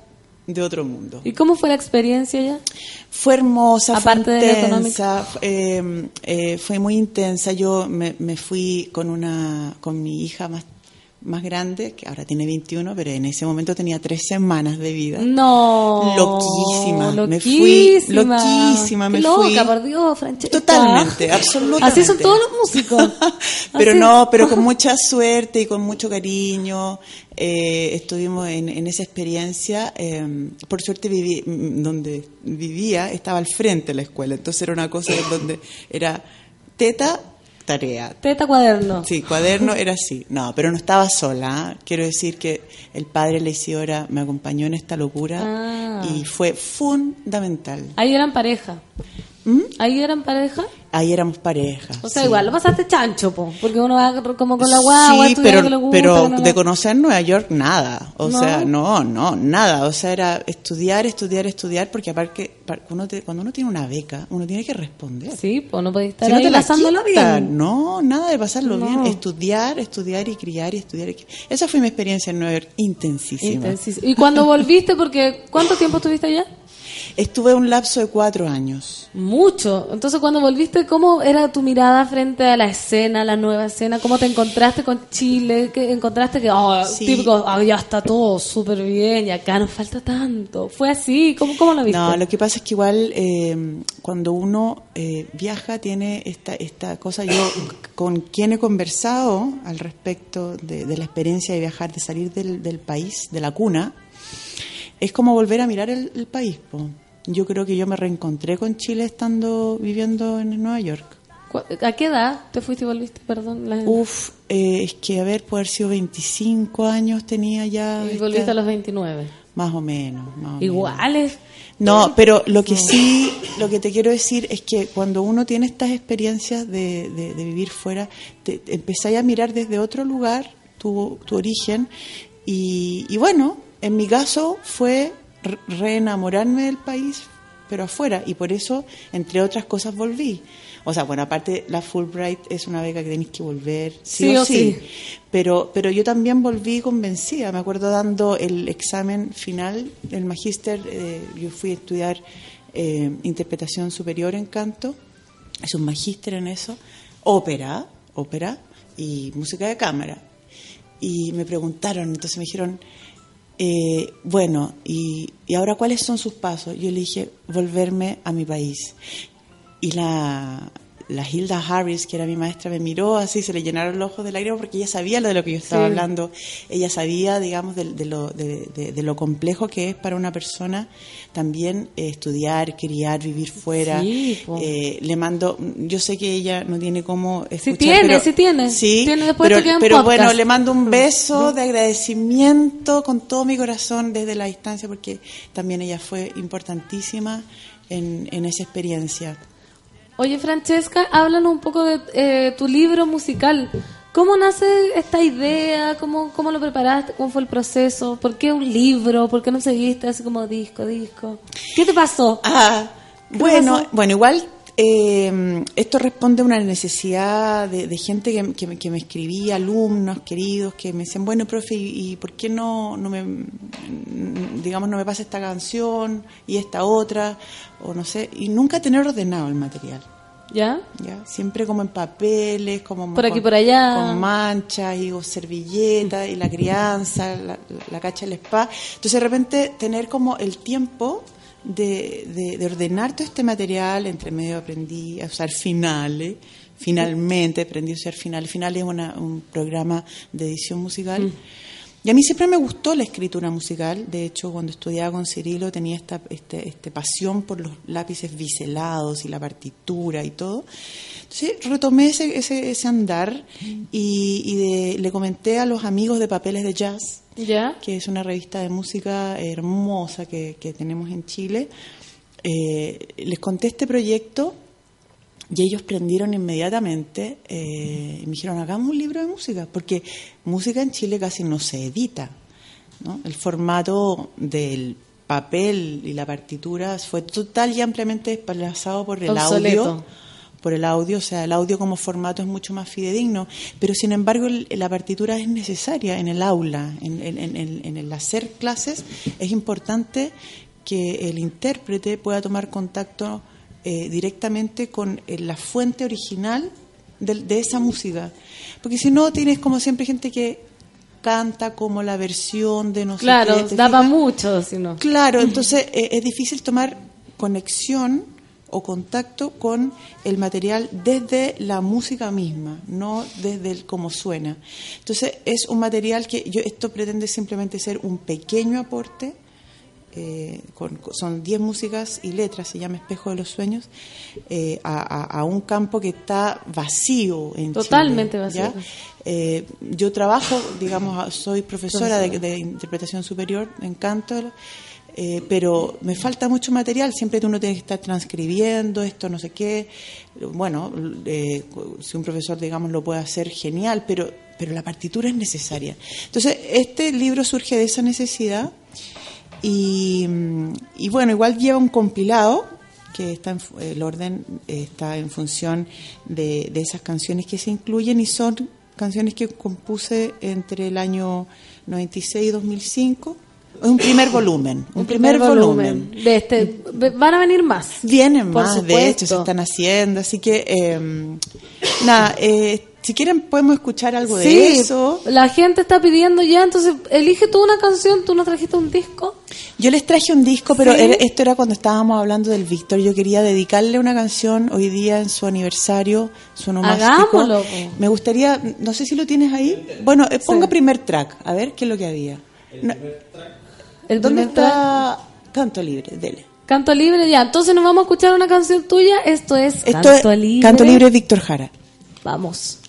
de otro mundo. ¿Y cómo fue la experiencia ya? Fue hermosa, Aparte fue de intensa, eh, eh, fue muy intensa. Yo me, me fui con una, con mi hija más, más grande, que ahora tiene 21, pero en ese momento tenía tres semanas de vida. No. Loquísima, me fui loquísima, Qué me loca, fui. por Dios, Francesca. Totalmente, absolutamente. Así son todos los músicos. Pero Así. no, pero con mucha suerte y con mucho cariño. eh, estuvimos en, en esa experiencia. eh, por suerte viví, mm, donde vivía estaba al frente de la escuela, entonces era una cosa donde era teta, tarea. Teta cuaderno. Sí, cuaderno era así. No, pero no estaba sola. Quiero decir que el padre la Isidora me acompañó en esta locura Ah. y fue fundamental. Ahí eran pareja. ¿Mm? Ahí eran pareja. Ahí éramos pareja. O sea, sí. igual lo pasaste chancho, po, porque uno va como con la guagua, Sí, pero, que le gusta, pero no de conocer Nueva York, nada. O ¿No? sea, no, no, nada. O sea, era estudiar, estudiar, estudiar, porque aparte, pa- uno te- cuando uno tiene una beca, uno tiene que responder. Sí, pues no podéis estar Si no ahí la pasándolo bien. No, nada de pasarlo No. bien. Estudiar, estudiar y criar y estudiar. y Esa fue mi experiencia en Nueva York, intensísima. Intensísimo. Y cuando volviste, porque ¿cuánto tiempo estuviste allá? Estuve un lapso de cuatro años. Mucho. Entonces, cuando volviste, ¿cómo era tu mirada frente a la escena, la nueva escena? ¿Cómo te encontraste con Chile? ¿Qué encontraste que, oh, Sí. típico, ah, ya está todo súper bien y acá nos falta tanto? ¿Fue así? ¿Cómo, cómo lo viste? No, lo que pasa es que igual eh, cuando uno eh, viaja tiene esta, esta cosa, yo con quien he conversado al respecto de, de la experiencia de viajar, de salir del, del país, de la cuna, es como volver a mirar el, el país. po. Yo creo que yo me reencontré con Chile estando viviendo en Nueva York. ¿Cu- ¿A qué edad te fuiste y volviste? Perdón. la- Uf, eh, es que haber poder sido 25 años tenía ya. y esta- volviste a los 29. Más o menos. más o menos. Iguales. No, pero lo que sí, lo que te quiero decir es que cuando uno tiene estas experiencias de, de- de vivir fuera, te, te empezáis a mirar desde otro lugar tu, tu origen y, y bueno, en mi caso fue re- reenamorarme del país, pero afuera y por eso, entre otras cosas, volví. O sea, bueno, aparte la Fulbright es una beca que tenéis que volver sí, Sí o, sí. sí. Pero, pero yo también volví convencida. Me acuerdo dando el examen final del magíster. eh, yo fui a estudiar eh, interpretación superior en canto. Es un magíster en eso. Ópera, ópera y música de cámara. Y me preguntaron, entonces me dijeron, eh, bueno, y, ¿y ahora cuáles son sus pasos? Yo le dije, volverme a mi país. Y la, la Hilda Harris, que era mi maestra, me miró así, se le llenaron los ojos de lágrimas porque ella sabía lo de lo que yo estaba Sí. hablando. Ella sabía, digamos, de, de lo, de, de- de lo complejo que es para una persona también eh, estudiar, criar, vivir fuera. Sí. Eh, le mando, yo sé que ella no tiene cómo escuchar. tiene, pero- sí tiene. Sí, Tiene, después pero, pero podcast. bueno, le mando un beso de agradecimiento con todo mi corazón desde la distancia porque también ella fue importantísima en, en esa experiencia. Oye, Francesca, háblanos un poco de eh, tu libro musical. ¿Cómo nace esta idea? ¿Cómo, ¿Cómo lo preparaste? ¿Cómo fue el proceso? ¿Por qué un libro? ¿Por qué no seguiste así como disco, disco? ¿Qué te pasó? Ah, ¿Qué bueno, pasó? bueno, igual eh, esto responde a una necesidad de, de gente que, que me- que me escribía, alumnos queridos, que me decían, bueno, profe, ¿y, y por qué no, no me, digamos, no me pasa esta canción y esta otra? O no sé, y nunca tener ordenado el material. ¿Ya? ¿ya? Siempre como en papeles, como Por aquí, con- por allá. con manchas y o servilletas y la crianza, la, la- la cacha del spa. Entonces de repente tener como el tiempo de, de- de ordenar todo este material. Entre medio aprendí a usar finales. Finalmente aprendí a usar finales. Finales es una- un programa de edición musical. Y a mí siempre me gustó la escritura musical. De hecho, cuando estudiaba con Cirilo tenía esta este, este pasión por los lápices biselados y la partitura y todo. Entonces retomé ese, ese, ese andar y, y de- le comenté a los amigos de Papeles de Jazz, ¿Ya? que es una revista de música hermosa que, que tenemos en Chile. Eh, les conté este proyecto y ellos prendieron inmediatamente eh, y me dijeron, hagamos un libro de música, porque música en Chile casi no se edita. ¿no? El formato del papel y la partitura fue total y ampliamente desplazado por el Obsoleto. audio por el audio, o sea, el audio como formato es mucho más fidedigno, pero sin embargo el- la partitura es necesaria en el aula, en, en- en- en- el hacer clases, es importante que el intérprete pueda tomar contacto eh, directamente con eh, la fuente original del- de, esa música, porque si no tienes como siempre gente que canta como la versión de no sé Claro, qué, ¿te da para fijas? mucho, si no. Claro, entonces eh, es difícil tomar conexión o contacto con el material desde la música misma, no desde el cómo suena. Entonces es un material que yo esto pretende simplemente ser un pequeño aporte. eh, con- son 10 músicas y letras, se llama Espejo de los Sueños, eh, a, a- a un campo que está vacío en Totalmente Chile, vacío. Eh, yo trabajo, digamos, soy profesora de, de interpretación superior en canto, eh, pero me falta mucho material. Siempre uno tiene que estar transcribiendo esto, no sé qué. Bueno, eh, si un profesor, digamos, lo puede hacer, genial, pero, pero la partitura es necesaria. Entonces, este libro surge de esa necesidad y, y bueno, igual lleva un compilado que está en el orden eh, está en función de, de esas canciones que se incluyen y son canciones que compuse entre el año 96 y 2005. Es un primer volumen, un, primer, volumen. De este, van a venir más. Vienen Por más, de hecho, se están haciendo, así que eh, nada, eh, si quieren podemos escuchar algo Sí, de eso. la gente está pidiendo ya, entonces elige tú una canción, tú nos trajiste un disco. Yo les traje un disco, pero Sí. esto era cuando estábamos hablando del Víctor. Yo quería dedicarle una canción hoy día en su aniversario, su onomástico. Hagámoslo. Me gustaría, no sé si lo tienes ahí. Bueno, eh, ponga primer track, a ver qué es lo que había. No- El ¿Dónde está Canto Libre? Dele. Canto libre ya. Entonces nos vamos a escuchar una canción tuya. Esto es Esto Canto es libre. Canto Libre Víctor Jara. Vamos.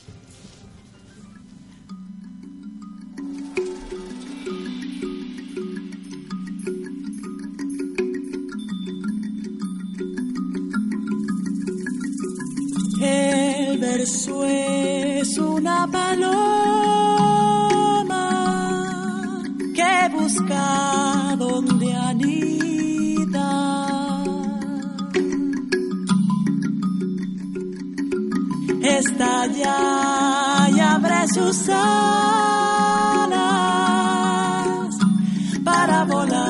El verso es una paloma busca donde anida. Estalla y abre sus alas para volar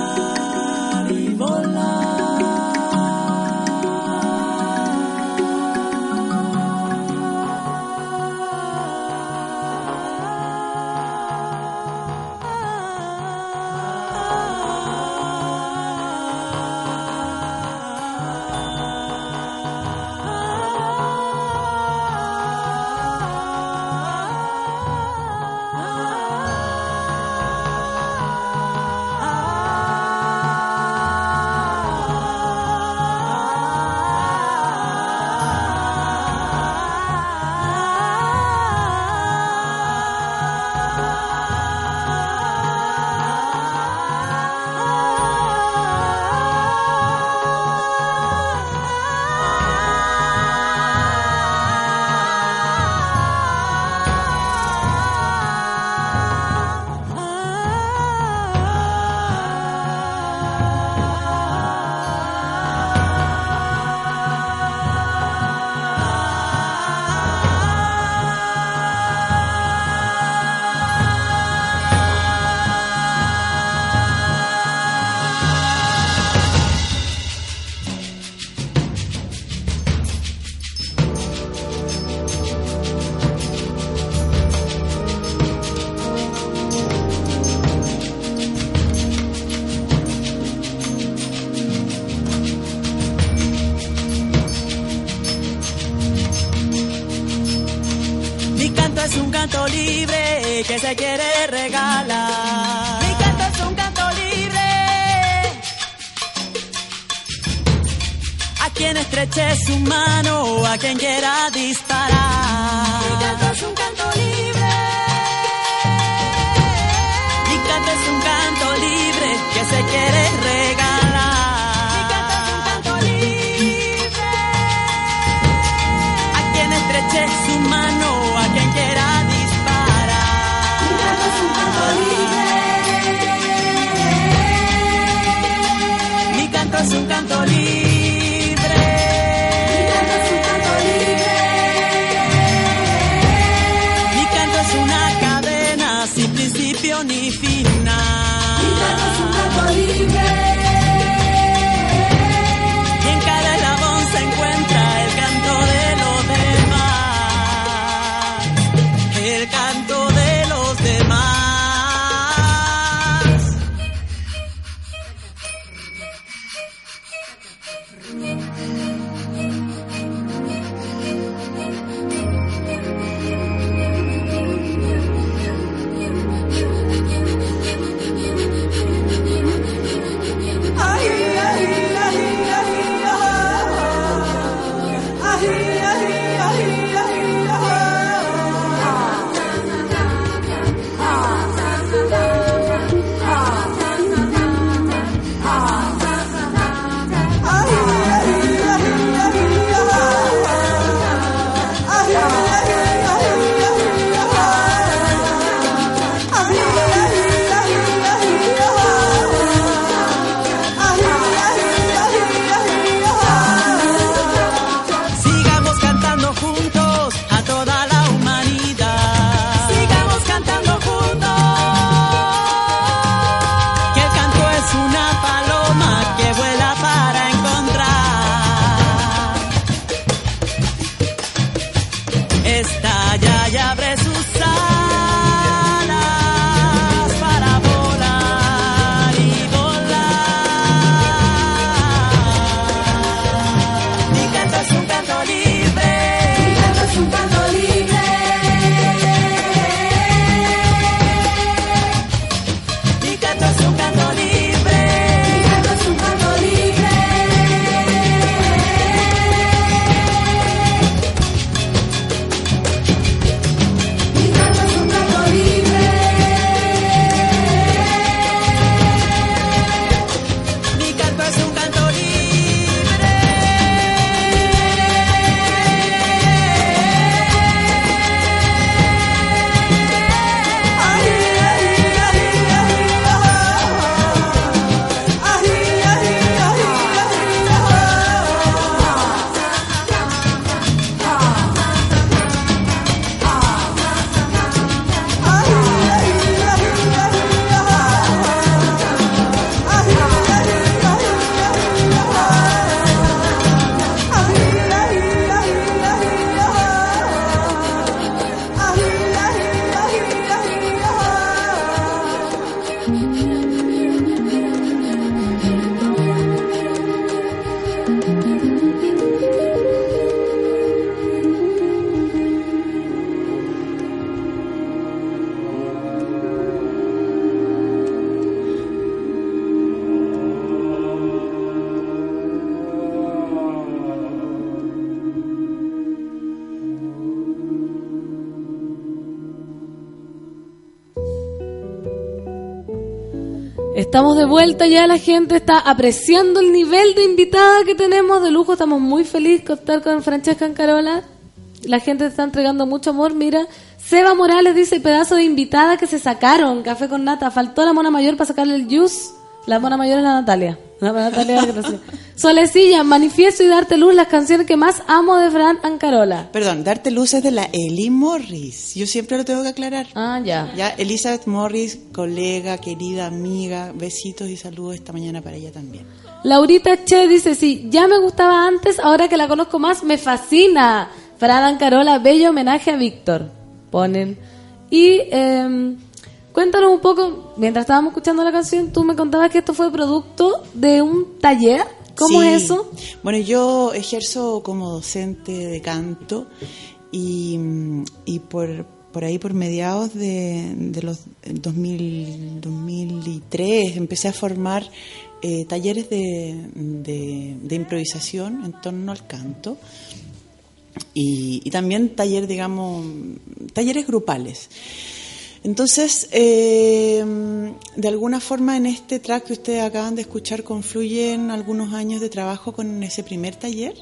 es vuelta ya, la gente está apreciando el nivel de invitada que tenemos de lujo. Estamos muy felices de estar con Francesca Ancarola. La gente está entregando mucho amor. Mira, Seba Morales dice pedazo de invitada que se sacaron. Café con nata. Faltó la mona mayor para sacarle el juice. La mona mayor es la Natalia. Natalia recibe. Solecilla, manifiesto y darte luz, las canciones que más amo de Fran Ancarola. Perdón, darte luz es de la Eli Morris. Yo siempre lo tengo que aclarar. Ah, ya. Ya, Elizabeth Morris, colega, querida amiga, besitos y saludos esta mañana para ella también. Laurita Che dice, sí, ya me gustaba antes, ahora que la conozco más, me fascina. Fran Ancarola, bello homenaje a Víctor. Ponen. Y eh, cuéntanos un poco, mientras estábamos escuchando la canción, tú me contabas que esto fue producto de un taller. ¿Cómo Sí. es eso? Bueno, yo ejerzo como docente de canto y, y por, por ahí por mediados de, de los 2000, 2003 empecé a formar eh, talleres de, de- de improvisación en torno al canto y, y también taller, digamos, talleres grupales. Entonces, eh, de alguna forma en este track que ustedes acaban de escuchar confluyen algunos años de trabajo con ese primer taller.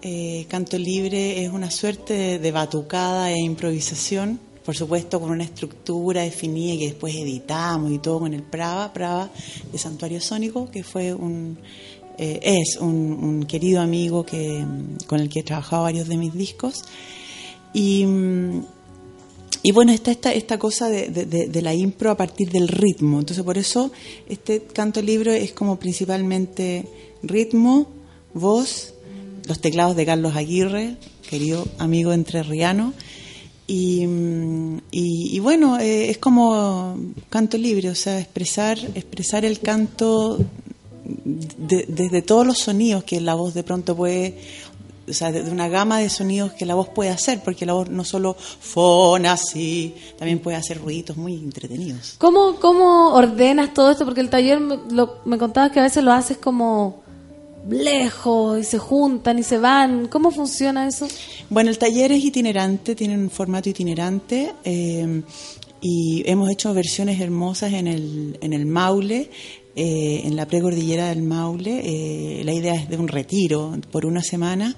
Eh, Canto Libre es una suerte de, batucada e improvisación, por supuesto con una estructura definida que después editamos y todo con el Prava, Prava de Santuario Sónico, que fue un, eh, es un, un querido amigo que, con el que he trabajado varios de mis discos. Y, mm, y bueno, está esta, esta cosa de, de- la impro a partir del ritmo. Entonces, por eso este canto libre es como principalmente ritmo, voz, los teclados de Carlos Aguirre, querido amigo entrerriano. Y, mm, y, y bueno, eh, es como canto libre, o sea, expresar, expresar el canto de- desde todos los sonidos que la voz de pronto puede, o sea, de una gama de sonidos que la voz puede hacer, porque la voz no solo fona así, también puede hacer ruiditos muy entretenidos. ¿Cómo, ¿Cómo ordenas todo esto? Porque el taller me, lo- me contabas que a veces lo haces como lejos y se juntan y se van. ¿Cómo funciona eso? Bueno, el taller es itinerante, tiene un formato itinerante eh, y hemos hecho versiones hermosas en el, en el Maule, eh, en la precordillera del Maule. Eh, la idea es de un retiro por una semana.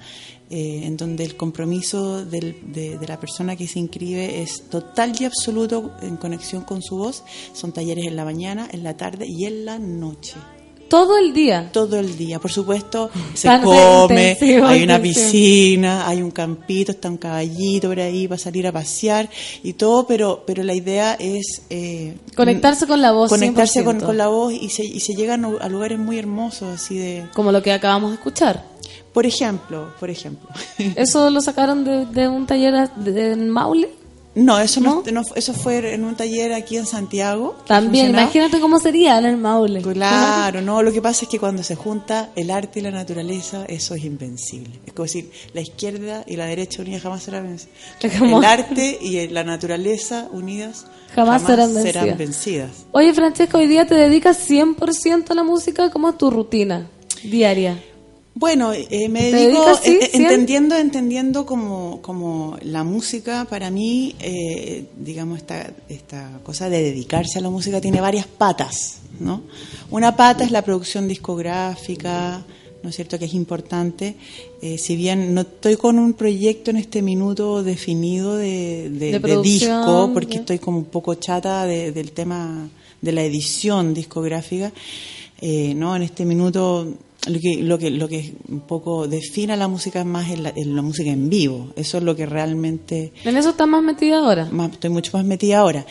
eh, en donde el compromiso del- de, de la persona que se inscribe es total y absoluto en conexión con su voz. Son talleres en la mañana, en la tarde y en la noche. Todo el día. Todo el día, por supuesto, se Tan come, intensivo, hay una intensivo. piscina, hay un campito, está un caballito por ahí para salir a pasear y todo, pero pero la idea es eh, Conectarse con la voz. conectarse con, 100%. con la voz y se, y se llegan a lugares muy hermosos, así de... Como lo que acabamos de escuchar. Por ejemplo, por ejemplo. ¿Eso lo sacaron de, de un taller de Maule? No, eso no, no- eso fue en un taller aquí en Santiago. También, imagínate cómo sería en el Maule. Claro, no, lo que pasa es que cuando se junta el arte y la naturaleza, eso es invencible. Es como decir, la izquierda y la derecha unidas jamás serán vencidas. El arte y la naturaleza unidas Jamás serán vencidas. vencidas. Oye, Francesca, hoy día te dedicas 100% a la música. ¿Cómo es tu rutina diaria? Bueno, eh, me ¿Te dedico eh, eh, entendiendo, entendiendo como, como la música para mí, eh, digamos, esta, esta cosa de dedicarse a la música tiene varias patas, ¿no? Una pata es la producción discográfica, ¿no es cierto?, que es importante. Eh, si bien no estoy con un proyecto en este minuto definido de, de- De de producción, disco, porque estoy como un poco chata de- del tema de la edición discográfica, eh, ¿no? En este minuto lo que, lo que lo que un poco define la música es más en la, en la música en vivo. Eso es lo que realmente ¿En eso estás más metida ahora? más- estoy mucho más metida ahora.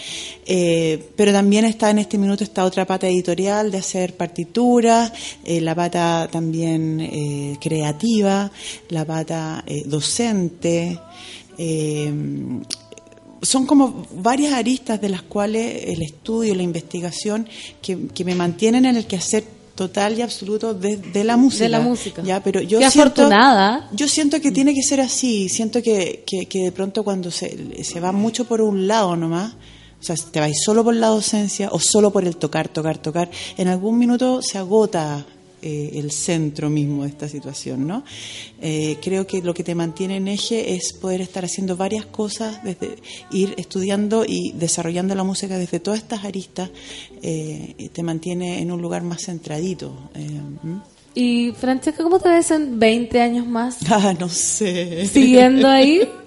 Eh, pero también está en este minuto esta otra pata editorial de hacer partituras, eh, la pata también eh, creativa, la pata eh, docente. son como varias aristas de las cuales el estudio, la investigación, que, que me mantienen en el quehacer total y absoluto de, de la música. De la música. Ya, pero yo Qué siento, afortunada. yo siento que tiene que ser así. Siento que, que, que de pronto cuando se, se va mucho por un lado nomás, o sea, te vais solo por la docencia o solo por el tocar, tocar, tocar, en algún minuto se agota eh, el centro mismo de esta situación, ¿no? Eh, creo que lo que te mantiene en eje es poder estar haciendo varias cosas, desde ir estudiando y desarrollando la música desde todas estas aristas, eh, te mantiene en un lugar más centradito. eh. Y Francesca, ¿cómo te ves en 20 años más? Ah, no sé. ¿Siguiendo ahí?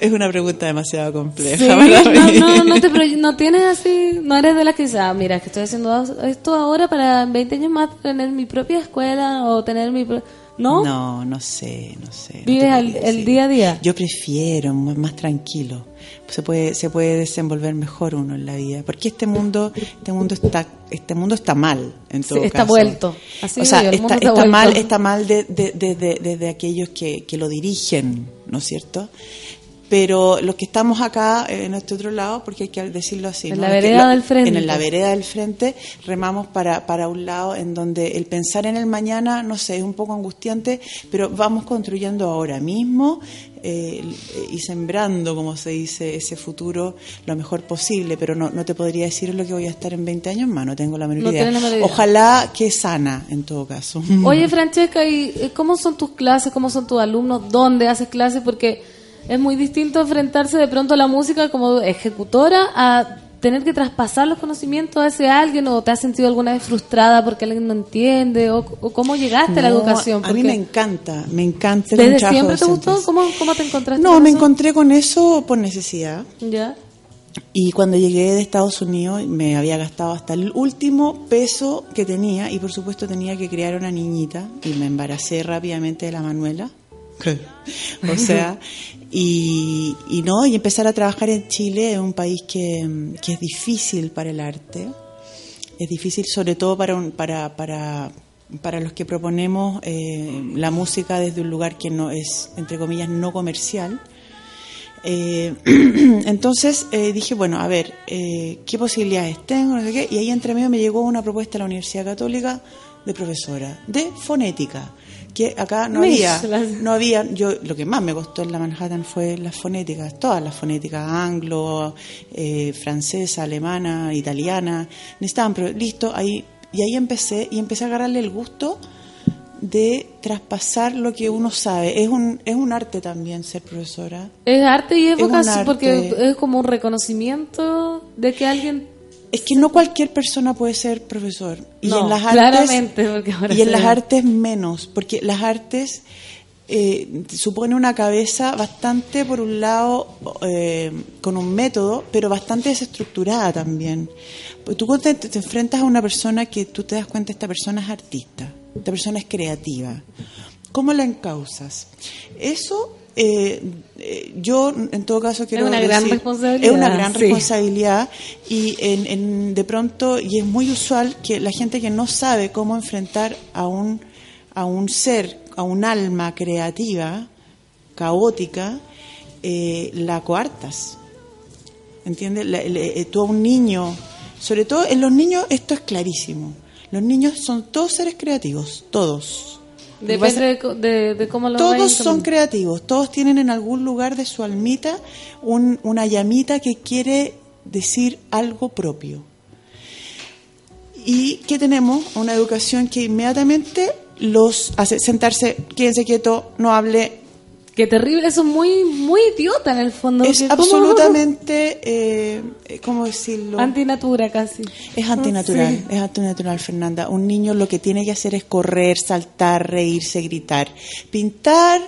Es una pregunta demasiado compleja. Sí, para no, mí. no, no, te proye- no tienes así, no eres de las que dice, ah, mira, que estoy haciendo esto ahora para en 20 años más tener mi propia escuela o tener mi... ¿No? No, no sé, no sé. no ¿Vives te el decir. día a día? Yo prefiero más tranquilo. Se puede, se puede desenvolver mejor uno en la vida, porque este mundo, este mundo está, este mundo está mal en todo Sí, está caso. vuelto. Así o digo sea, el está, mundo está está vuelto. mal, está mal de- de- de- de- desde aquellos que, que lo dirigen, ¿no es cierto? Pero los que estamos acá eh, en este otro lado, porque hay que decirlo así, En ¿no? la vereda lo- del frente. En la vereda del frente remamos para, para un lado en donde el pensar en el mañana, no sé, es un poco angustiante, pero vamos construyendo ahora mismo eh, y sembrando, como se dice, ese futuro lo mejor posible, pero no, no te podría decir lo que voy a estar en 20 años más, no tengo la menor No idea. tienes la menor idea. Ojalá que sana, en todo caso. Oye, Francesca, ¿y eh, cómo son tus clases? ¿Cómo son tus alumnos? ¿Dónde haces clases? Porque es muy distinto enfrentarse de pronto a la música como ejecutora a tener que traspasar los conocimientos a ese alguien o te has sentido alguna vez frustrada porque alguien no entiende o, o cómo llegaste a la educación. A mí me encanta, me encanta el ¿Desde siempre te gustó? ¿Cómo, cómo te encontraste? No, con me eso? encontré con eso por necesidad. Ya. Y cuando llegué de Estados Unidos me había gastado hasta el último peso que tenía y por supuesto tenía que criar una niñita y me embaracé rápidamente de la Manuela. o sea, y, y no, y empezar a trabajar en Chile es un país que, que es difícil para el arte. Es difícil sobre todo para, un- para, para, para los que proponemos eh, la música desde un lugar que no es, entre comillas, no comercial. Eh, entonces eh, dije, bueno, a ver, eh, ¿qué posibilidades tengo? No sé qué. Y ahí entre medio me llegó una propuesta a la Universidad Católica de profesora de fonética, que acá no había, no había, yo lo que más me costó en la Manhattan fue las fonéticas, todas las fonéticas, anglo, eh, francesa, alemana, italiana, necesitaban, pero listo, ahí, y ahí empecé, y empecé a agarrarle el gusto de traspasar lo que uno sabe. Es un, es un arte también ser profesora. Es arte y es, vocación porque es como un reconocimiento de que alguien... Es que no cualquier persona puede ser profesor. Y No, en las artes, claramente, porque ahora y en las artes menos, porque las artes eh, supone una cabeza bastante, por un lado, eh, con un método, pero bastante desestructurada también. Tú te, te enfrentas a una persona que tú te das cuenta, esta persona es artista, esta persona es creativa. ¿Cómo la encausas? Eso, eh, eh, yo en todo caso quiero una gran decir, responsabilidad, Es una gran sí. responsabilidad y en, en- de pronto, y es muy usual que la gente que no sabe cómo enfrentar a un, a un ser, a un alma creativa, caótica, eh, la coartas. ¿Entiendes? La- le- eh, tú a un niño, sobre todo en los niños esto es clarísimo. Los niños son todos seres creativos, todos. Que Depende de, co- de- de cómo lo todos son creativos, todos tienen en algún lugar de su almita un- una llamita que quiere decir algo propio. ¿Y qué tenemos? Una educación que inmediatamente los hace sentarse, quédense quieto, no hable. Qué terrible, eso es muy, muy idiota en el fondo. Es absolutamente, eh, ¿cómo decirlo? Antinatura casi. Es antinatural, Sí. es antinatural, Fernanda. Un niño lo que tiene que hacer es correr, saltar, reírse, gritar. Pintar,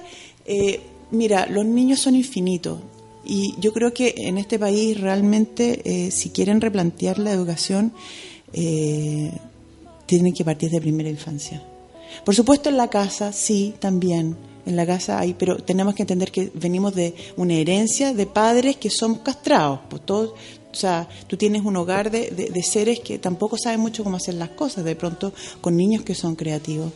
eh, mira, los niños son infinitos. Y yo creo que en este país realmente, eh, si quieren replantear la educación, eh, tienen que partir de primera infancia. Por supuesto en la casa, sí, también. En la casa hay, pero tenemos que entender que venimos de una herencia de padres que somos castrados. Pues todos, o sea, tú tienes un hogar de, de- seres que tampoco saben mucho cómo hacer las cosas, de pronto con niños que son creativos.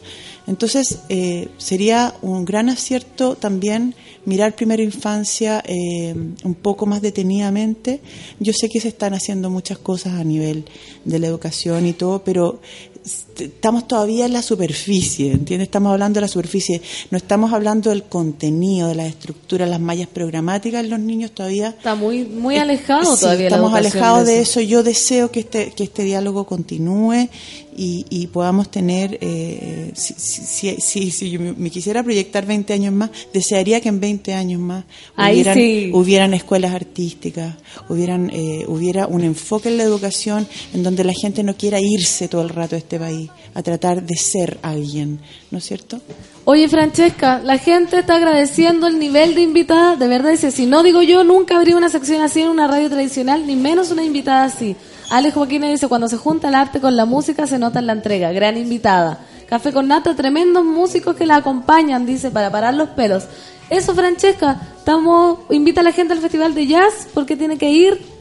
Entonces, eh, sería un gran acierto también mirar primera infancia eh, un poco más detenidamente. Yo sé que se están haciendo muchas cosas a nivel de la educación y todo, pero estamos todavía en la superficie, ¿entiendes? Estamos hablando de la superficie, no estamos hablando del contenido, de las estructuras, las mallas programáticas, los niños todavía Está muy, muy eh, alejado todavía estamos alejados de de eso. Yo deseo que este que este diálogo continúe y, y podamos tener, eh, si, si, si, yo me quisiera proyectar 20 años más, desearía que en 20 años más hubieran, sí. hubieran escuelas artísticas, hubieran, eh, hubiera un enfoque en la educación en donde la gente no quiera irse todo el rato de este país a tratar de ser alguien, ¿no es cierto? Oye, Francesca, la gente está agradeciendo el nivel de invitada. De verdad, dice, si no digo yo, nunca habría una sección así en una radio tradicional, ni menos una invitada así. Alex Joaquín dice, cuando se junta el arte con la música, se nota en la entrega. Gran invitada. Café con nata, tremendos músicos que la acompañan, dice, para parar los pelos. Eso, Francesca, estamos, invita a la gente al Festival de Jazz, porque tiene que ir.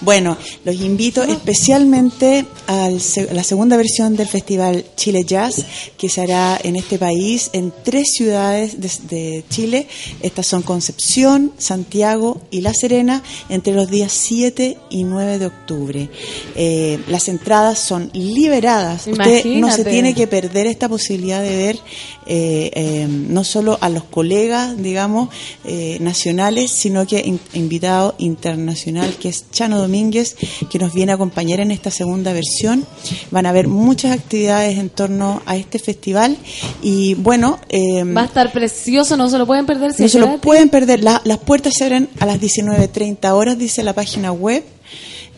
Bueno, los invito especialmente a la segunda versión del Festival Chile Jazz, que se hará en este país, en tres ciudades de, de Chile. Estas son Concepción, Santiago y La Serena, entre los días 7 y 9 de octubre. Eh, las entradas son liberadas. Usted no se tiene que perder esta posibilidad de ver eh, eh, no solo a los colegas, digamos, eh, nacionales, sino que in- invitado internacional, que es Chano Domínguez, que nos viene a acompañar en esta segunda versión. Van a haber muchas actividades en torno a este festival y bueno, eh, Va a estar precioso, no se lo pueden perder. si no se lo pueden perder. La- las puertas se abren a las 19.30 horas, dice la página web.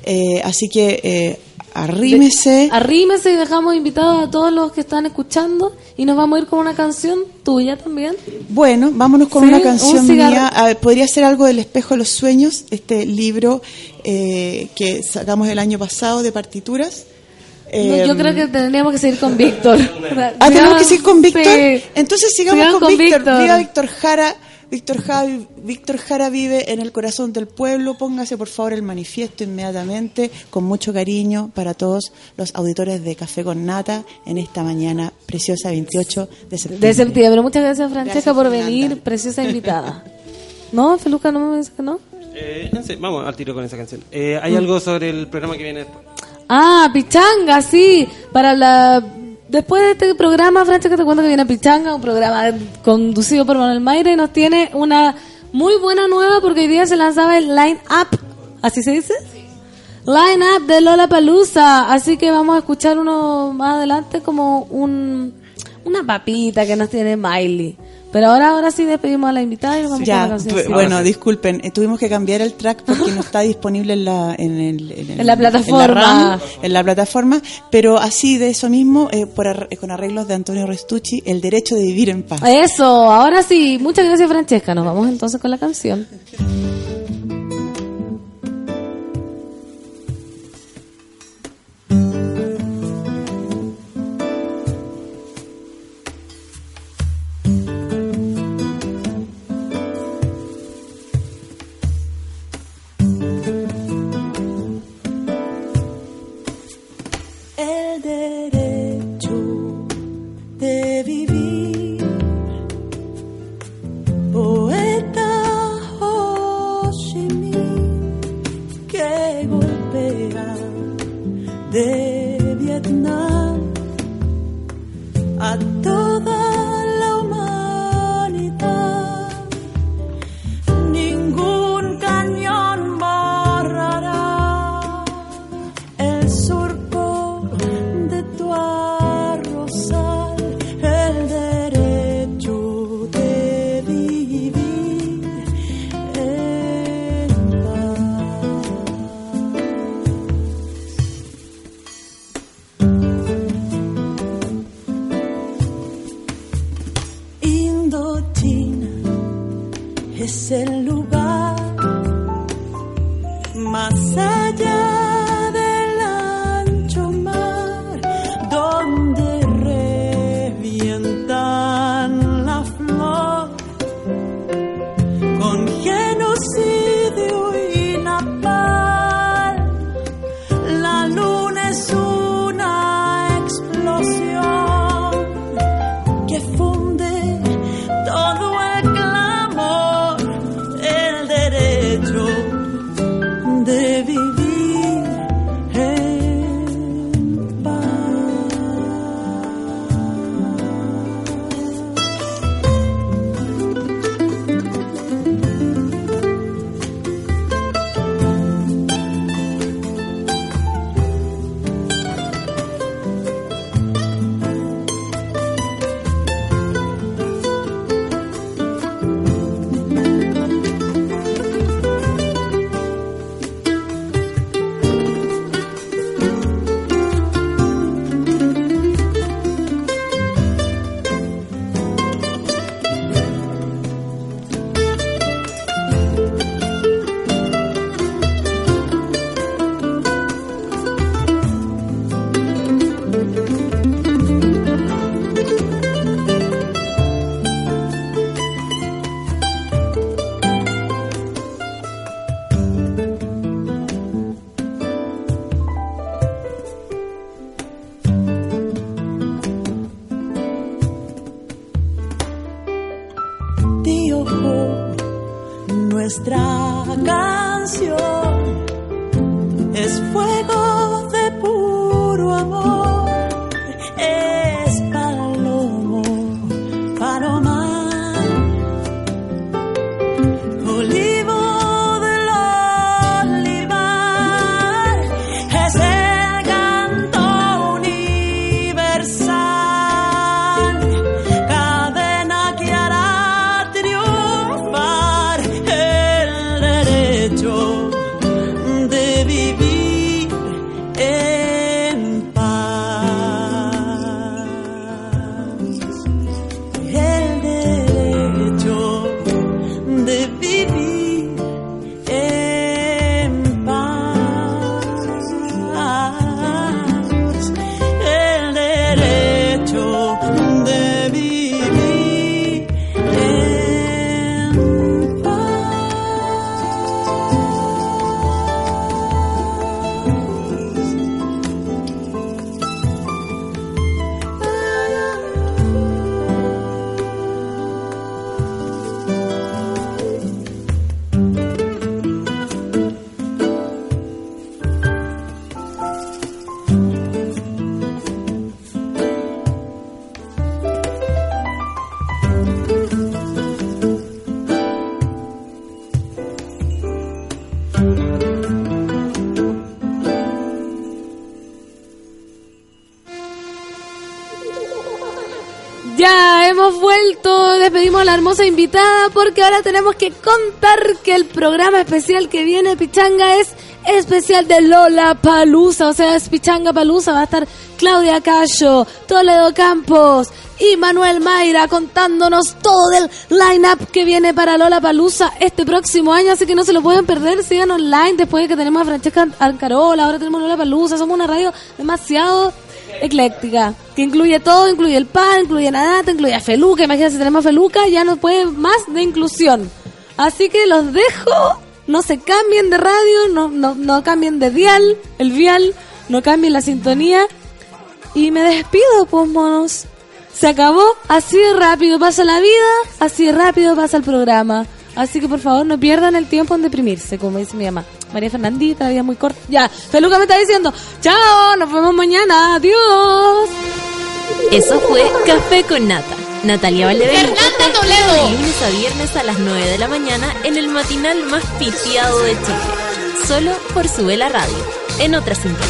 Eh, así que eh, arrímese. Arrímese y dejamos invitados a todos los que están escuchando y nos vamos a ir con una canción tuya también. Bueno, vámonos con Sí, una un canción cigarro. mía. A ver, podría ser algo del espejo de los sueños, este libro eh, que sacamos el año pasado de partituras. No, yo Eh, creo que tendríamos que seguir con Víctor. Ah, tenemos que seguir con Víctor. Sí. Entonces sigamos Sigamos con, con Víctor. Víctor Jara. Víctor Jara, Víctor Jara vive en el corazón del pueblo. Póngase por favor el manifiesto inmediatamente, con mucho cariño para todos los auditores de Café con Nata en esta mañana preciosa 28 de septiembre. De septiembre. Pero muchas gracias, Francesca, Gracias, por Fernanda. venir. Preciosa invitada. ¿No, Feluca? ¿No me que no? Eh, no sé, vamos al tiro con esa canción. Eh, ¿Hay Mm. algo sobre el programa que viene después? Ah, Pichanga, sí. Para la. Después de este programa, Francesca, te cuento que viene Pichanga, un programa conducido por Manuel Mayra y nos tiene una muy buena nueva porque hoy día se lanzaba el Line Up. ¿Así se dice? Line Up de Lola Palusa. Así que vamos a escuchar uno más adelante como un, una papita que nos tiene Miley. Pero ahora, ahora sí despedimos a la invitada y nos vamos Ya, la canción. bu- bueno, disculpen, eh, tuvimos que cambiar el track porque no está disponible en la, en el- en el- En la plataforma. en la, RAM, en la plataforma, pero así de eso mismo, eh, por ar- eh, con arreglos de Antonio Restucci, El derecho de vivir en paz. Eso, ahora sí. Muchas gracias, Francesca. Nos vamos entonces con la canción. Hermosa invitada porque ahora tenemos que contar que el programa especial que viene Pichanga es especial de Lola Palusa, o sea, es Pichanga Palusa, va a estar Claudia Cayo, Toledo Campos y Manuel Mayra contándonos todo del line-up que viene para Lola Palusa este próximo año, así que no se lo pueden perder, sigan online después de que tenemos a Francesca Alcarola, ahora tenemos Lola Palusa, somos una radio demasiado ecléctica, que incluye todo, incluye el pan, incluye Nadata, incluye a Feluca, imagínense si tenemos a Feluca, ya no puede más de inclusión. Así que los dejo, no se cambien de radio, no, no, no cambien de dial, el vial, no cambien la sintonía. Y me despido, pues monos. Se acabó, así de rápido pasa la vida, así de rápido pasa el programa. Así que por favor no pierdan el tiempo en deprimirse, como dice mi mamá. María Fernandita, la vida muy corta. Ya, Feluca me está diciendo, chao, nos vemos mañana, adiós. Eso fue Café con Nata. Natalia Valdebenito Fernanda Toledo. de lunes a viernes a las 9 de la mañana en el matinal más pitiado de Chile. Solo por Sube la Radio, en otra sintonía.